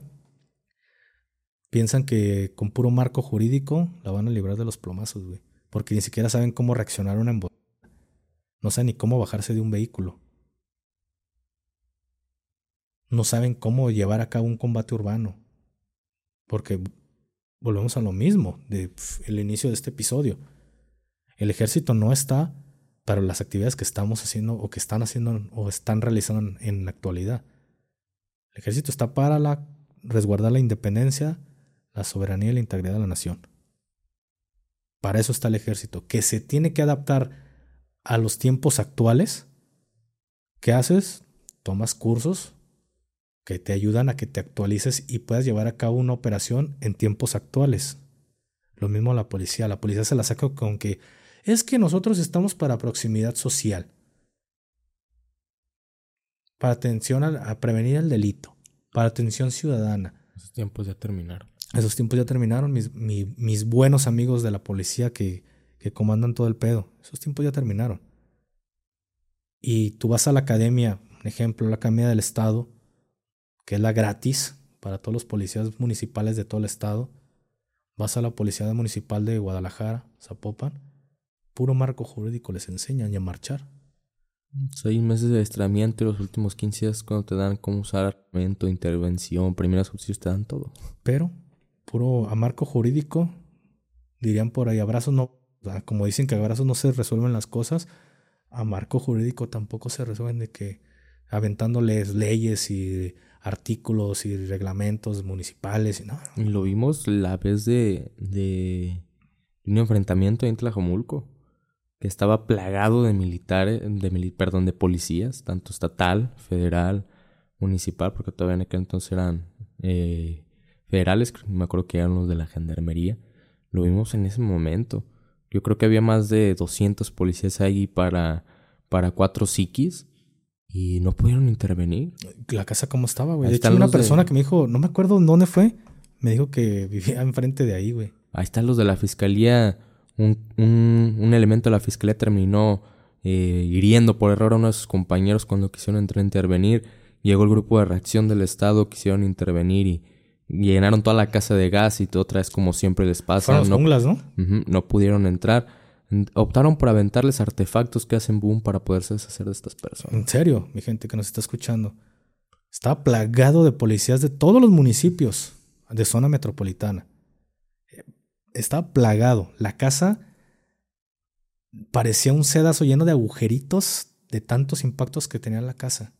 piensan que con puro marco jurídico la van a librar de los plomazos, güey. Porque ni siquiera saben cómo reaccionar a una emboscada. No saben ni cómo bajarse de un vehículo. No saben cómo llevar a cabo un combate urbano. Porque volvemos a lo mismo del el inicio de este episodio. El ejército no está para las actividades que estamos haciendo o que están haciendo o están realizando en, la actualidad. El ejército está para resguardar la independencia, la soberanía y la integridad de la nación. Para eso está el ejército, que se tiene que adaptar a los tiempos actuales. ¿Qué haces? Tomas cursos que te ayudan a que te actualices y puedas llevar a cabo una operación en tiempos actuales. Lo mismo la policía. La policía se la saca con que es que nosotros estamos para proximidad social, para atención a, prevenir el delito, para atención ciudadana. Esos tiempos ya terminaron. Esos tiempos ya terminaron, mis, mis buenos amigos de la policía que, que comandan todo el pedo, esos tiempos ya terminaron. Y tú vas a la academia, un ejemplo, la academia del Estado, que es la gratis para todos los policías municipales de todo el Estado. Vas a la Policía Municipal de Guadalajara, Zapopan, puro marco jurídico les enseñan a marchar. Seis meses de adiestramiento y los últimos 15 días cuando te dan cómo usar armamento, intervención, primeros auxilios, te dan todo. Pero, puro a marco jurídico, dirían por ahí, abrazos no, como dicen que abrazos no se resuelven las cosas, a marco jurídico tampoco se resuelven de que aventándoles leyes y artículos y reglamentos municipales no. Lo vimos la vez de, de un enfrentamiento en Tlajomulco que estaba plagado de militares, de, perdón, de policías, tanto estatal, federal, municipal, porque todavía en aquel entonces eran eh, federales, me acuerdo que eran los de la gendarmería. Lo vimos en ese momento. Yo creo que había más de 200 policías ahí para, para cuatro psiquis y no pudieron intervenir. La casa cómo estaba, güey. De hecho, una persona que me dijo, no me acuerdo dónde fue, me dijo que vivía enfrente de ahí, güey. Ahí están los de la fiscalía un, elemento de la fiscalía terminó eh, hiriendo por error a uno de sus compañeros cuando quisieron entrar a intervenir. Llegó el grupo de reacción del Estado, quisieron intervenir y, llenaron toda la casa de gas y todo otra vez como siempre les pasa. no, ¿no? no pudieron entrar. Optaron por aventarles artefactos que hacen boom para poderse deshacer de estas personas. En serio, mi gente que nos está escuchando. Está plagado de policías de todos los municipios de zona metropolitana. Estaba plagado. La casa parecía un sedazo lleno de agujeritos de tantos impactos que tenía la casa.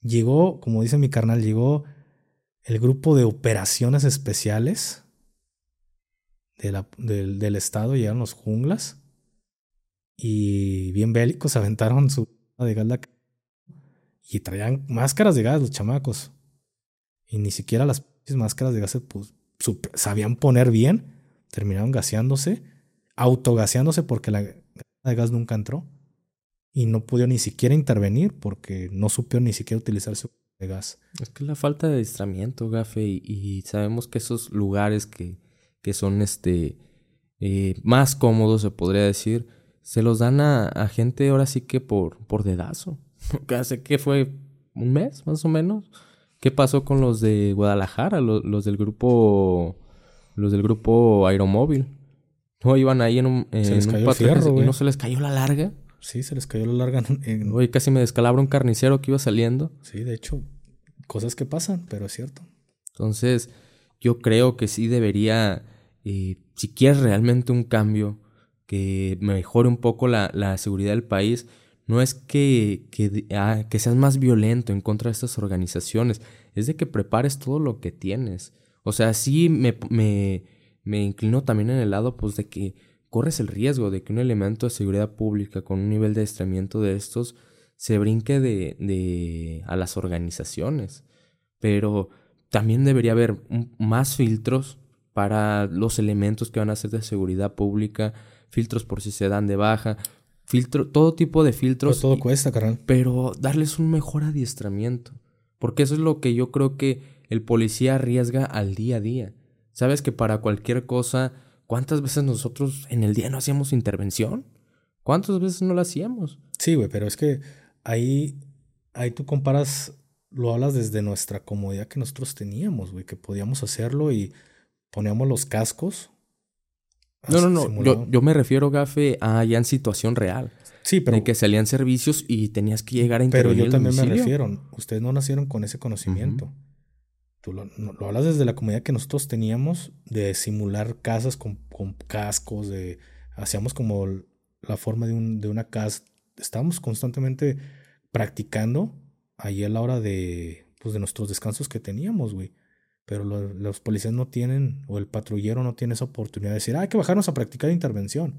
Llegó, como dice mi carnal, llegó el grupo de operaciones especiales del, del estado, llegaron los junglas y bien bélicos aventaron su de gas y traían máscaras de gas los chamacos. Y ni siquiera las máscaras de gas sabían poner bien. Terminaron gaseándose, autogaseándose porque la gas nunca entró. Y no pudo ni siquiera intervenir porque no supieron ni siquiera utilizar su gas. Es que la falta de distramiento, Gafe, y, sabemos que esos lugares que, que son este eh, más cómodos, se podría decir, se los dan a, gente ahora sí que por, por dedazo. Hace que fue un mes, más o menos. ¿Qué pasó con los de Guadalajara, los, del grupo los del grupo Aeromóvil? No iban ahí en un, en un y no se les cayó la larga. Sí, se les cayó la larga. En... Oye, casi me descalabra un carnicero que iba saliendo. Sí, de hecho, cosas que pasan, pero es cierto. Entonces, yo creo que sí debería, si quieres realmente un cambio, que mejore un poco la, la seguridad del país, no es que, que, ah, que, seas más violento en contra de estas organizaciones, es de que prepares todo lo que tienes. O sea, sí me, me, me inclino también en el lado pues de que corres el riesgo de que un elemento de seguridad pública con un nivel de estremiento de estos se brinque de, de a las organizaciones. Pero también debería haber más filtros para los elementos que van a ser de seguridad pública, filtros por si se dan de baja, filtro, todo tipo de filtros. todo cuesta, carnal. Pero darles un mejor adiestramiento. Porque eso es lo que yo creo que el policía arriesga al día a día. Sabes que para cualquier cosa, ¿cuántas veces nosotros en el día no hacíamos intervención? ¿Cuántas veces no la hacíamos? Sí, güey, pero es que ahí, ahí tú comparas, lo hablas desde nuestra comodidad que nosotros teníamos, güey, que podíamos hacerlo y poníamos los cascos no, no, no. Yo, me refiero, Gafe, a ya en situación real. Sí, pero. De que salían servicios y tenías que llegar a intervenir. Pero yo también me refiero. Ustedes no nacieron con ese conocimiento. Tú lo, hablas desde la comunidad que nosotros teníamos de simular casas con, con cascos, de. Hacíamos como la forma de, un, de una casa. Estábamos constantemente practicando ahí a la hora de, pues, de nuestros descansos que teníamos, güey. Pero los policías no tienen, o el patrullero no tiene esa oportunidad de decir, ah, hay que bajarnos a practicar intervención.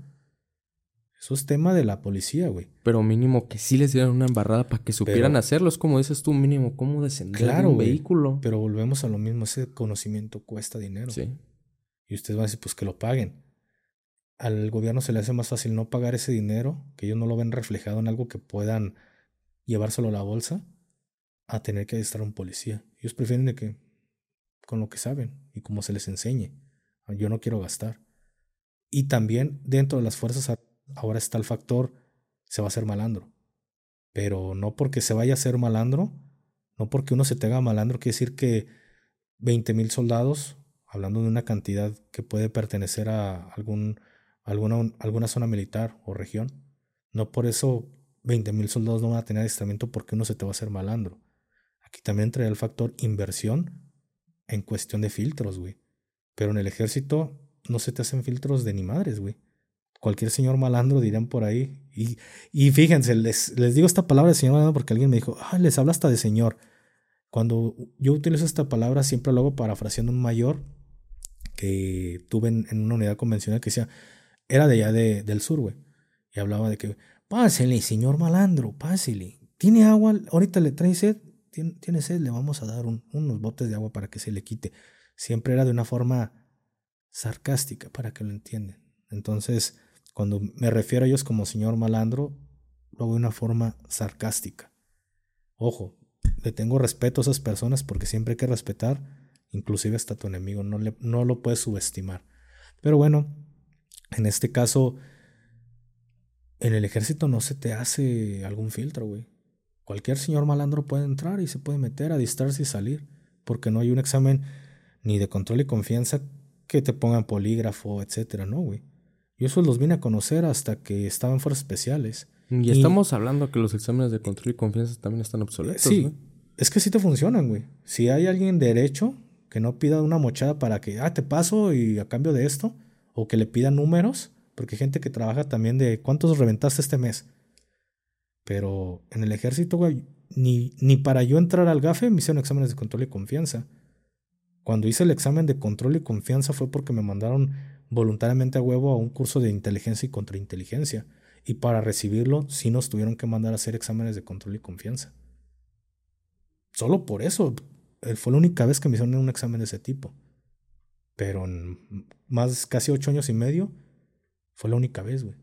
Eso es tema de la policía, güey. Pero mínimo que sí les dieran una embarrada para que supieran hacerlo. Es como dices tú, mínimo, cómo descender claro, un vehículo. Pero volvemos a lo mismo, ese conocimiento cuesta dinero. Sí. Y ustedes van a decir, pues que lo paguen. Al gobierno se le hace más fácil no pagar ese dinero, que ellos no lo ven reflejado en algo que puedan llevárselo a la bolsa, a tener que estar un policía. Ellos prefieren de que con lo que saben y como se les enseñe. Yo no quiero gastar. Y también dentro de las fuerzas ahora está el factor, se va a hacer malandro. Pero no porque se vaya a ser malandro, no porque uno se tenga malandro, quiere decir que 20 mil soldados, hablando de una cantidad que puede pertenecer a algún, alguna, alguna zona militar o región, no por eso 20 mil soldados no van a tener adiestramiento porque uno se te va a hacer malandro. Aquí también entra el factor inversión en cuestión de filtros, güey. Pero en el ejército no se te hacen filtros de ni madres, güey. Cualquier señor malandro dirán por ahí. Y, y fíjense, les, les digo esta palabra de señor malandro porque alguien me dijo, ah, les habla hasta de señor. Cuando yo utilizo esta palabra, siempre lo hago parafraseando un mayor que tuve en, una unidad convencional que decía, era de allá de, del sur, güey. Y hablaba de que, pásele, señor malandro, pásele. ¿Tiene agua? Ahorita le trae sed tiene, sed, le vamos a dar unos botes de agua para que se le quite. Siempre era de una forma sarcástica, para que lo entiendan. Entonces, cuando me refiero a ellos como señor malandro, lo hago de una forma sarcástica. Ojo, le tengo respeto a esas personas porque siempre hay que respetar, inclusive hasta tu enemigo, no, no lo puedes subestimar. Pero bueno, en este caso, en el ejército no se te hace algún filtro, güey. Cualquier señor malandro puede entrar y se puede meter a distraerse y salir, porque no hay un examen ni de control y confianza que te pongan polígrafo, etcétera, no, güey. Yo eso los vine a conocer hasta que estaban fuerzas especiales. Y, estamos hablando que los exámenes de control y confianza también están obsoletos. Sí, es que sí te funcionan, güey. Si hay alguien derecho que no pida una mochada para que, ah, te paso y a cambio de esto, o que le pida números, porque hay gente que trabaja también de cuántos reventaste este mes. Pero en el ejército, güey, ni, ni para yo entrar al GAFE me hicieron exámenes de control y confianza. Cuando hice el examen de control y confianza fue porque me mandaron voluntariamente a huevo a un curso de inteligencia y contrainteligencia. Y para recibirlo, sí nos tuvieron que mandar a hacer exámenes de control y confianza. Solo por eso, eh, fue la única vez que me hicieron un examen de ese tipo. Pero en más casi ocho años y medio, fue la única vez, güey.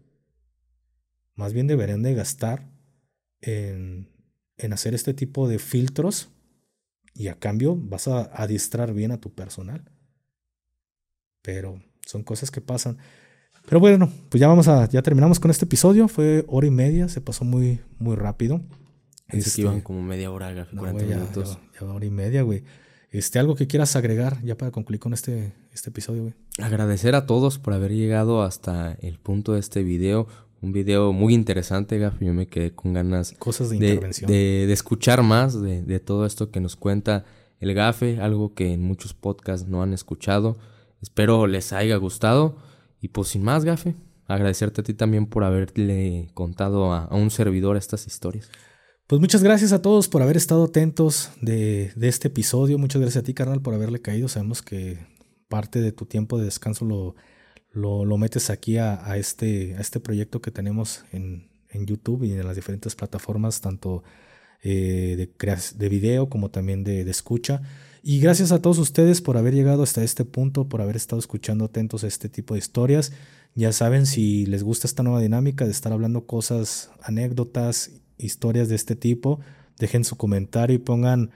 Más bien deberían de gastar en, en hacer este tipo de filtros y a cambio vas a adiestrar bien a tu personal. Pero son cosas que pasan. Pero bueno, pues ya vamos a, ya terminamos con este episodio. Fue hora y media, se pasó muy, muy rápido. Pensé que iban como media hora, 40 minutos. Ya, hora y media, güey. Este, algo que quieras agregar ya para concluir con este, este episodio, güey. Agradecer a todos por haber llegado hasta el punto de este video. Un video muy interesante, Gaf. Yo me quedé con ganas Cosas de, intervención. De, escuchar más de, de, todo esto que nos cuenta el GAFE, algo que en muchos podcasts no han escuchado. Espero les haya gustado. Y pues sin más, Gafe, agradecerte a ti también por haberle contado a, un servidor estas historias. Pues muchas gracias a todos por haber estado atentos de, este episodio. Muchas gracias a ti, carnal, por haberle caído. Sabemos que parte de tu tiempo de descanso lo, lo, metes aquí a, este, a este proyecto que tenemos en, YouTube y en las diferentes plataformas, tanto eh, de, de video como también de, de escucha. Y gracias a todos ustedes por haber llegado hasta este punto, por haber estado escuchando atentos a este tipo de historias. Ya saben, si les gusta esta nueva dinámica de estar hablando cosas, anécdotas, historias de este tipo, dejen su comentario y pongan,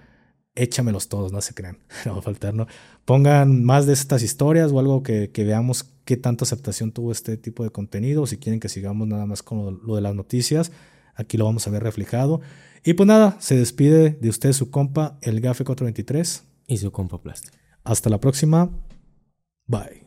échamelos todos, no se crean, no va a faltar, ¿no? Pongan más de estas historias o algo que, que veamos qué tanta aceptación tuvo este tipo de contenido. Si quieren que sigamos nada más con lo de las noticias, aquí lo vamos a ver reflejado. Y pues nada, se despide de usted su compa, el GAFE 423 y su compa Hasta la próxima. Bye.